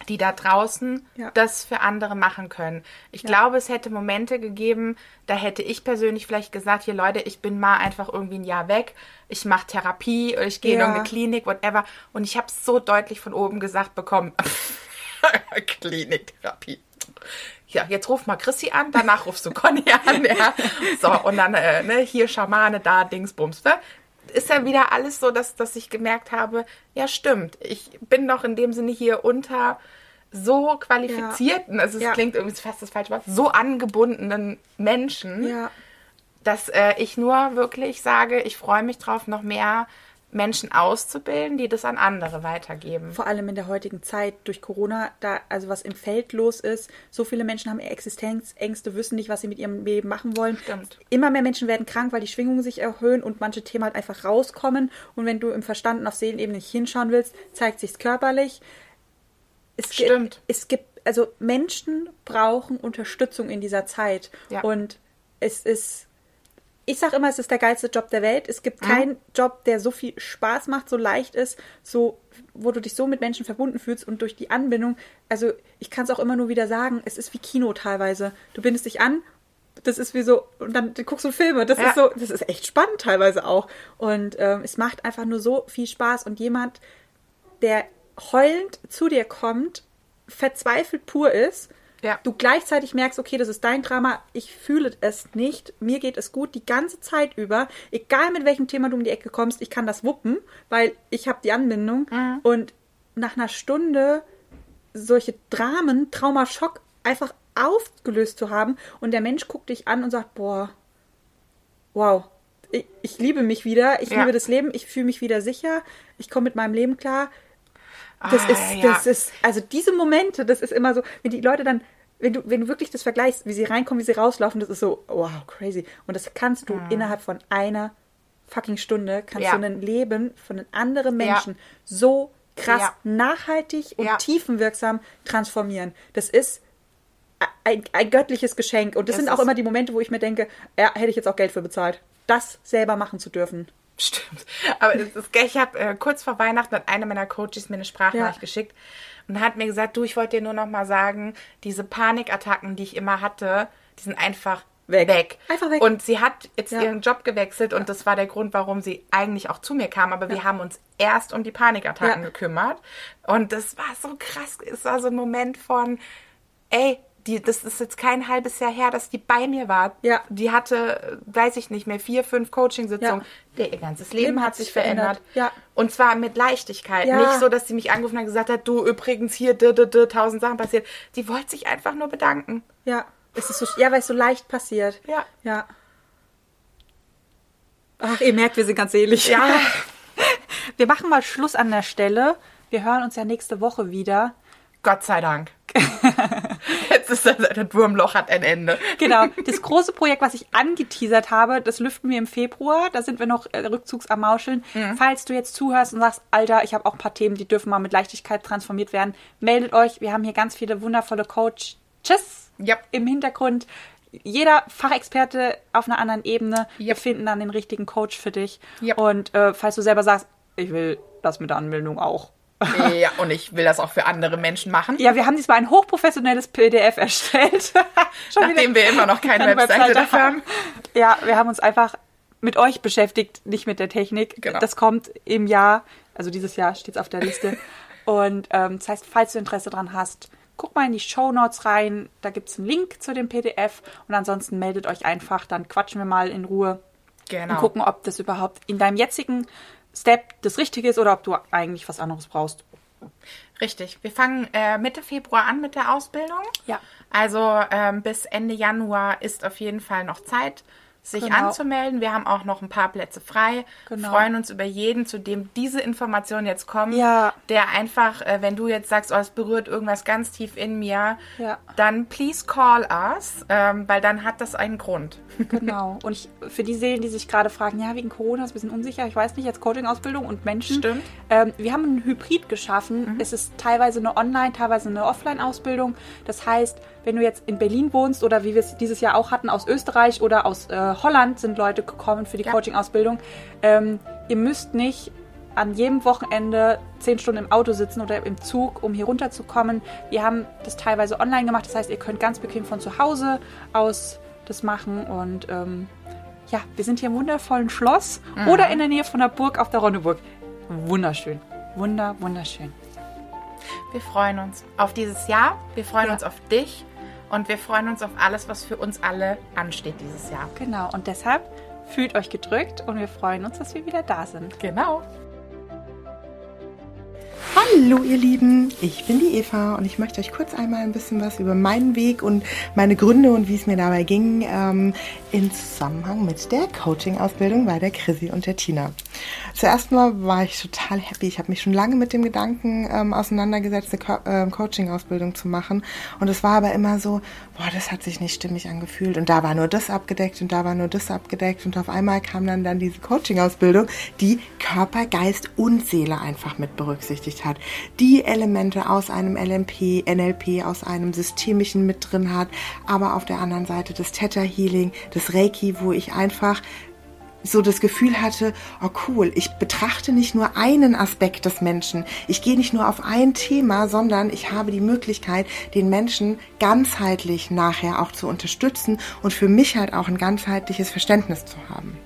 die da draußen Ja. das für andere machen können. Ich glaube, es hätte Momente gegeben, da hätte ich persönlich vielleicht gesagt, hier Leute, ich bin mal einfach irgendwie ein Jahr weg, ich mache Therapie oder ich gehe in Ja. irgendeine Klinik, whatever. Und ich habe so deutlich von oben gesagt bekommen, Kliniktherapie. Ja, jetzt ruf mal Chrissy an, danach rufst du Conny an, ja. So, und dann, äh, ne, hier Schamane, da, Dingsbums, ne? Ist ja wieder alles so, dass, dass ich gemerkt habe, ja, stimmt, ich bin doch in dem Sinne hier unter so qualifizierten, also es Ja. klingt irgendwie fast das falsche Wort, so angebundenen Menschen, Ja. dass äh, ich nur wirklich sage, ich freue mich drauf, noch mehr Menschen auszubilden, die das an andere weitergeben. Vor allem in der heutigen Zeit durch Corona, da also was im Feld los ist, so viele Menschen haben Existenzängste, wissen nicht, was sie mit ihrem Leben machen wollen. Stimmt. Immer mehr Menschen werden krank, weil die Schwingungen sich erhöhen und manche Themen halt einfach rauskommen. Und wenn du im Verstand und auf Seelenebene nicht hinschauen willst, zeigt sich's körperlich. Es gi- Stimmt. Es gibt, also Menschen brauchen Unterstützung in dieser Zeit. Ja. Und es ist ich sage immer, es ist der geilste Job der Welt. Es Mhm. gibt keinen Job, der so viel Spaß macht, so leicht ist, so, wo du dich so mit Menschen verbunden fühlst und durch die Anbindung. Also ich kann es auch immer nur wieder sagen, es ist wie Kino teilweise. Du bindest dich an, das ist wie so, und dann guckst du Filme. Das Ja. ist so, das ist echt spannend teilweise auch. Und ähm, es macht einfach nur so viel Spaß. Und jemand, der heulend zu dir kommt, verzweifelt pur ist, Ja. du gleichzeitig merkst, okay, das ist dein Drama, ich fühle es nicht, mir geht es gut die ganze Zeit über, egal mit welchem Thema du um die Ecke kommst, ich kann das wuppen, weil ich habe die Anbindung und nach einer Stunde solche Dramen, Traumaschock einfach aufgelöst zu haben und der Mensch guckt dich an und sagt, boah, wow, ich, ich liebe mich wieder, ich Ja. liebe das Leben, ich fühle mich wieder sicher, ich komme mit meinem Leben klar, das Ah, ist, ja. das ist, also diese Momente, das ist immer so, wenn die Leute dann, wenn du, wenn du wirklich das vergleichst, wie sie reinkommen, wie sie rauslaufen, das ist so, wow, crazy. Und das kannst du innerhalb von einer fucking Stunde, kannst Mhm. Ja. du ein Leben von einem anderen Ja. Menschen so krass Ja. nachhaltig und Ja. tiefenwirksam transformieren. Das ist ein, ein göttliches Geschenk. Und das Es sind auch immer die Momente, wo ich mir denke, ja, hätte ich jetzt auch Geld für bezahlt, das selber machen zu dürfen. Stimmt. Aber es ist, ich habe äh, kurz vor Weihnachten hat eine meiner Coaches mir eine Sprachnachricht Ja. geschickt und hat mir gesagt, du, ich wollte dir nur noch mal sagen, diese Panikattacken, die ich immer hatte, die sind einfach Weg. weg. Einfach weg. Und sie hat jetzt Ja. ihren Job gewechselt und das war der Grund, warum sie eigentlich auch zu mir kam. Aber wir haben uns erst um die Panikattacken Ja. gekümmert. Und das war so krass. Es war so ein Moment von, ey, die, das ist jetzt kein halbes Jahr her, dass die bei mir war. Ja. Die hatte, weiß ich nicht mehr, vier, fünf Coaching-Sitzungen. Der ihr ganzes Leben, hat sich verändert. Ja. Und zwar mit Leichtigkeit. Ja. Nicht so, dass sie mich angerufen hat und gesagt hat, du übrigens hier, d, d, d, tausend Sachen passiert. Die wollte sich einfach nur bedanken. Ja, es ist so, ja, weil es so leicht passiert. Ja. Ja. Ach, ihr merkt, wir sind ganz ähnlich. Ja. Wir machen mal Schluss an der Stelle. Wir hören uns ja nächste Woche wieder. Gott sei Dank. Jetzt ist das, das Wurmloch hat ein Ende. Genau, das große Projekt, was ich angeteasert habe, das lüften wir im Februar. Da sind wir noch äh, rückzugs am Mauscheln. Falls du jetzt zuhörst und sagst, Alter, ich habe auch ein paar Themen, die dürfen mal mit Leichtigkeit transformiert werden, meldet euch. Wir haben hier ganz viele wundervolle Coaches Yep. im Hintergrund. Jeder Fachexperte auf einer anderen Ebene. Wir Yep. finden dann den richtigen Coach für dich. Yep. Und äh, falls du selber sagst, ich will das mit der Anmeldung auch. Ja, und ich will das auch für andere Menschen machen. Ja, wir haben diesmal ein hochprofessionelles PDF erstellt. Schon Nachdem wir immer noch keine, keine Webseite, dafür haben. Ja, wir haben uns einfach mit euch beschäftigt, nicht mit der Technik. Genau. Das kommt im Jahr, also dieses Jahr steht es auf der Liste. Und ähm, das heißt, falls du Interesse dran hast, guck mal in die Show Notes rein. Da gibt es einen Link zu dem PDF. Und ansonsten meldet euch einfach, dann quatschen wir mal in Ruhe Genau. und gucken, ob das überhaupt in deinem jetzigen Step das Richtige ist oder ob du eigentlich was anderes brauchst. Richtig. Wir fangen äh, Mitte Februar an mit der Ausbildung. Ja. Also ähm, bis Ende Januar ist auf jeden Fall noch Zeit, sich Genau. anzumelden. Wir haben auch noch ein paar Plätze frei. Genau. Freuen uns über jeden, zu dem diese Informationen jetzt kommen. Ja. Der einfach, äh, wenn du jetzt sagst, oh, es berührt irgendwas ganz tief in mir, Ja. dann please call us, ähm, weil dann hat das einen Grund. Genau. Und ich, für die Seelen, die sich gerade fragen, ja, wegen Corona ist ein bisschen unsicher, ich weiß nicht, jetzt Coaching-Ausbildung und Menschen. Stimmt. Ähm, wir haben einen Hybrid geschaffen. Es ist teilweise eine Online-, teilweise eine Offline-Ausbildung. Das heißt, wenn du jetzt in Berlin wohnst oder wie wir es dieses Jahr auch hatten, aus Österreich oder aus äh, Holland sind Leute gekommen für die Ja. Coaching-Ausbildung. Ähm, ihr müsst nicht an jedem Wochenende zehn Stunden im Auto sitzen oder im Zug, um hier runterzukommen. Wir haben das teilweise online gemacht. Das heißt, ihr könnt ganz bequem von zu Hause aus das machen. Und ähm, ja, wir sind hier im wundervollen Schloss oder in der Nähe von der Burg auf der Ronneburg. Wunderschön. Wunder, wunderschön. Wir freuen uns auf dieses Jahr. Wir freuen Ja. uns auf dich. Und wir freuen uns auf alles, was für uns alle ansteht dieses Jahr. Genau. Und deshalb fühlt euch gedrückt und wir freuen uns, dass wir wieder da sind. Genau. Hallo ihr Lieben, ich bin die Eva und ich möchte euch kurz einmal ein bisschen was über meinen Weg und meine Gründe und wie es mir dabei ging ähm, in Zusammenhang mit der Coaching-Ausbildung bei der Chrissy und der Tina. Zuerst mal war ich total happy. Ich habe mich schon lange mit dem Gedanken ähm, auseinandergesetzt, eine Co ähm, Coaching-Ausbildung zu machen. Und es war aber immer so, boah, das hat sich nicht stimmig angefühlt. Und da war nur das abgedeckt und da war nur das abgedeckt. Und auf einmal kam dann dann diese Coaching-Ausbildung, die Körper, Geist und Seele einfach mit berücksichtigt hat, die Elemente aus einem LMP, NLP, aus einem systemischen mit drin hat, aber auf der anderen Seite das Theta Healing, das Reiki, wo ich einfach so das Gefühl hatte, oh cool, ich betrachte nicht nur einen Aspekt des Menschen, ich gehe nicht nur auf ein Thema, sondern ich habe die Möglichkeit, den Menschen ganzheitlich nachher auch zu unterstützen und für mich halt auch ein ganzheitliches Verständnis zu haben.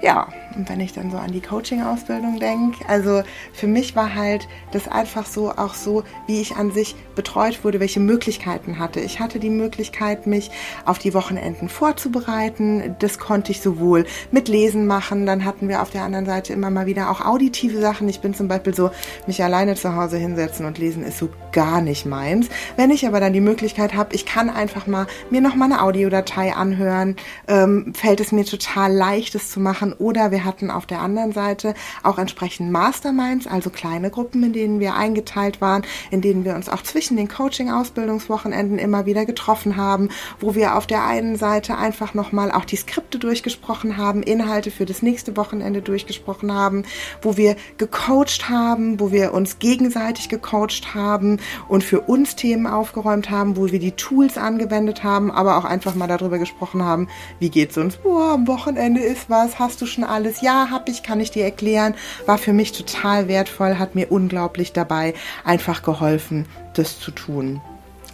Ja, und wenn ich dann so an die Coaching-Ausbildung denke, also für mich war halt das einfach so, auch so, wie ich an sich betreut wurde, welche Möglichkeiten hatte. Ich hatte die Möglichkeit, mich auf die Wochenenden vorzubereiten. Das konnte ich sowohl mit Lesen machen, dann hatten wir auf der anderen Seite immer mal wieder auch auditive Sachen. Ich bin zum Beispiel so, mich alleine zu Hause hinsetzen und lesen ist so gar nicht meins. Wenn ich aber dann die Möglichkeit habe, ich kann einfach mal mir noch mal eine Audiodatei anhören, ähm, fällt es mir total leicht, es zu machen. Oder wir hatten auf der anderen Seite auch entsprechend Masterminds, also kleine Gruppen, in denen wir eingeteilt waren, in denen wir uns auch zwischen den Coaching-Ausbildungswochenenden immer wieder getroffen haben, wo wir auf der einen Seite einfach nochmal auch die Skripte durchgesprochen haben, Inhalte für das nächste Wochenende durchgesprochen haben, wo wir gecoacht haben, wo wir uns gegenseitig gecoacht haben und für uns Themen aufgeräumt haben, wo wir die Tools angewendet haben, aber auch einfach mal darüber gesprochen haben, wie geht's uns? Boah, am Wochenende ist was, hast du schon alles? Ja, hab ich, kann ich dir erklären. War für mich total wertvoll, hat mir unglaublich dabei einfach geholfen, das zu tun.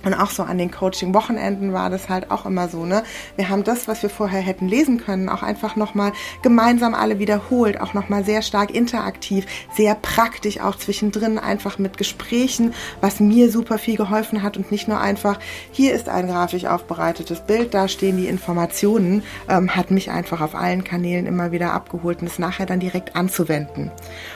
Und auch so an den Coaching-Wochenenden war das halt auch immer so, ne? Wir haben das, was wir vorher hätten lesen können, auch einfach nochmal gemeinsam alle wiederholt, auch nochmal sehr stark interaktiv, sehr praktisch auch zwischendrin einfach mit Gesprächen, was mir super viel geholfen hat und nicht nur einfach, hier ist ein grafisch aufbereitetes Bild, da stehen die Informationen, ähm, hat mich einfach auf allen Kanälen immer wieder abgeholt und es nachher dann direkt anzuwenden.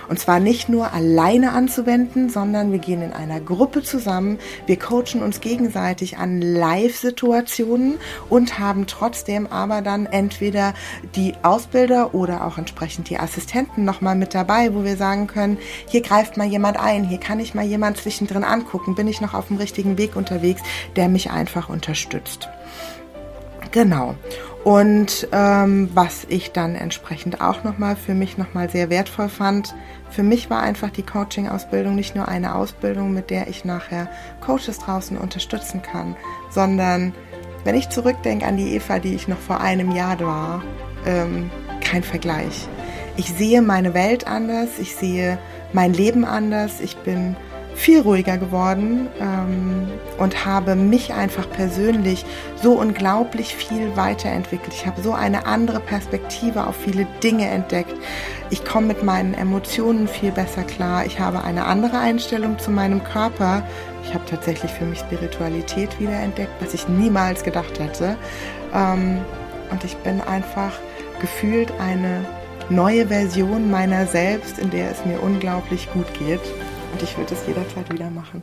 Und zwar nicht nur alleine anzuwenden, sondern wir gehen in einer Gruppe zusammen, wir coachen uns gegenseitig an Live-Situationen und haben trotzdem aber dann entweder die Ausbilder oder auch entsprechend die Assistenten nochmal mit dabei, wo wir sagen können, hier greift mal jemand ein, hier kann ich mal jemand zwischendrin angucken, bin ich noch auf dem richtigen Weg unterwegs, der mich einfach unterstützt. Genau. Und ähm, was ich dann entsprechend auch nochmal für mich nochmal sehr wertvoll fand, für mich war einfach die Coaching-Ausbildung nicht nur eine Ausbildung, mit der ich nachher Coaches draußen unterstützen kann, sondern wenn ich zurückdenke an die Eva, die ich noch vor einem Jahr war, ähm, kein Vergleich. Ich sehe meine Welt anders, ich sehe mein Leben anders, ich bin viel ruhiger geworden ähm, und habe mich einfach persönlich so unglaublich viel weiterentwickelt. Ich habe so eine andere Perspektive auf viele Dinge entdeckt. Ich komme mit meinen Emotionen viel besser klar. Ich habe eine andere Einstellung zu meinem Körper. Ich habe tatsächlich für mich Spiritualität wiederentdeckt, was ich niemals gedacht hätte. Ähm, und ich bin einfach gefühlt eine neue Version meiner selbst, in der es mir unglaublich gut geht. Und ich würde es jederzeit wieder machen.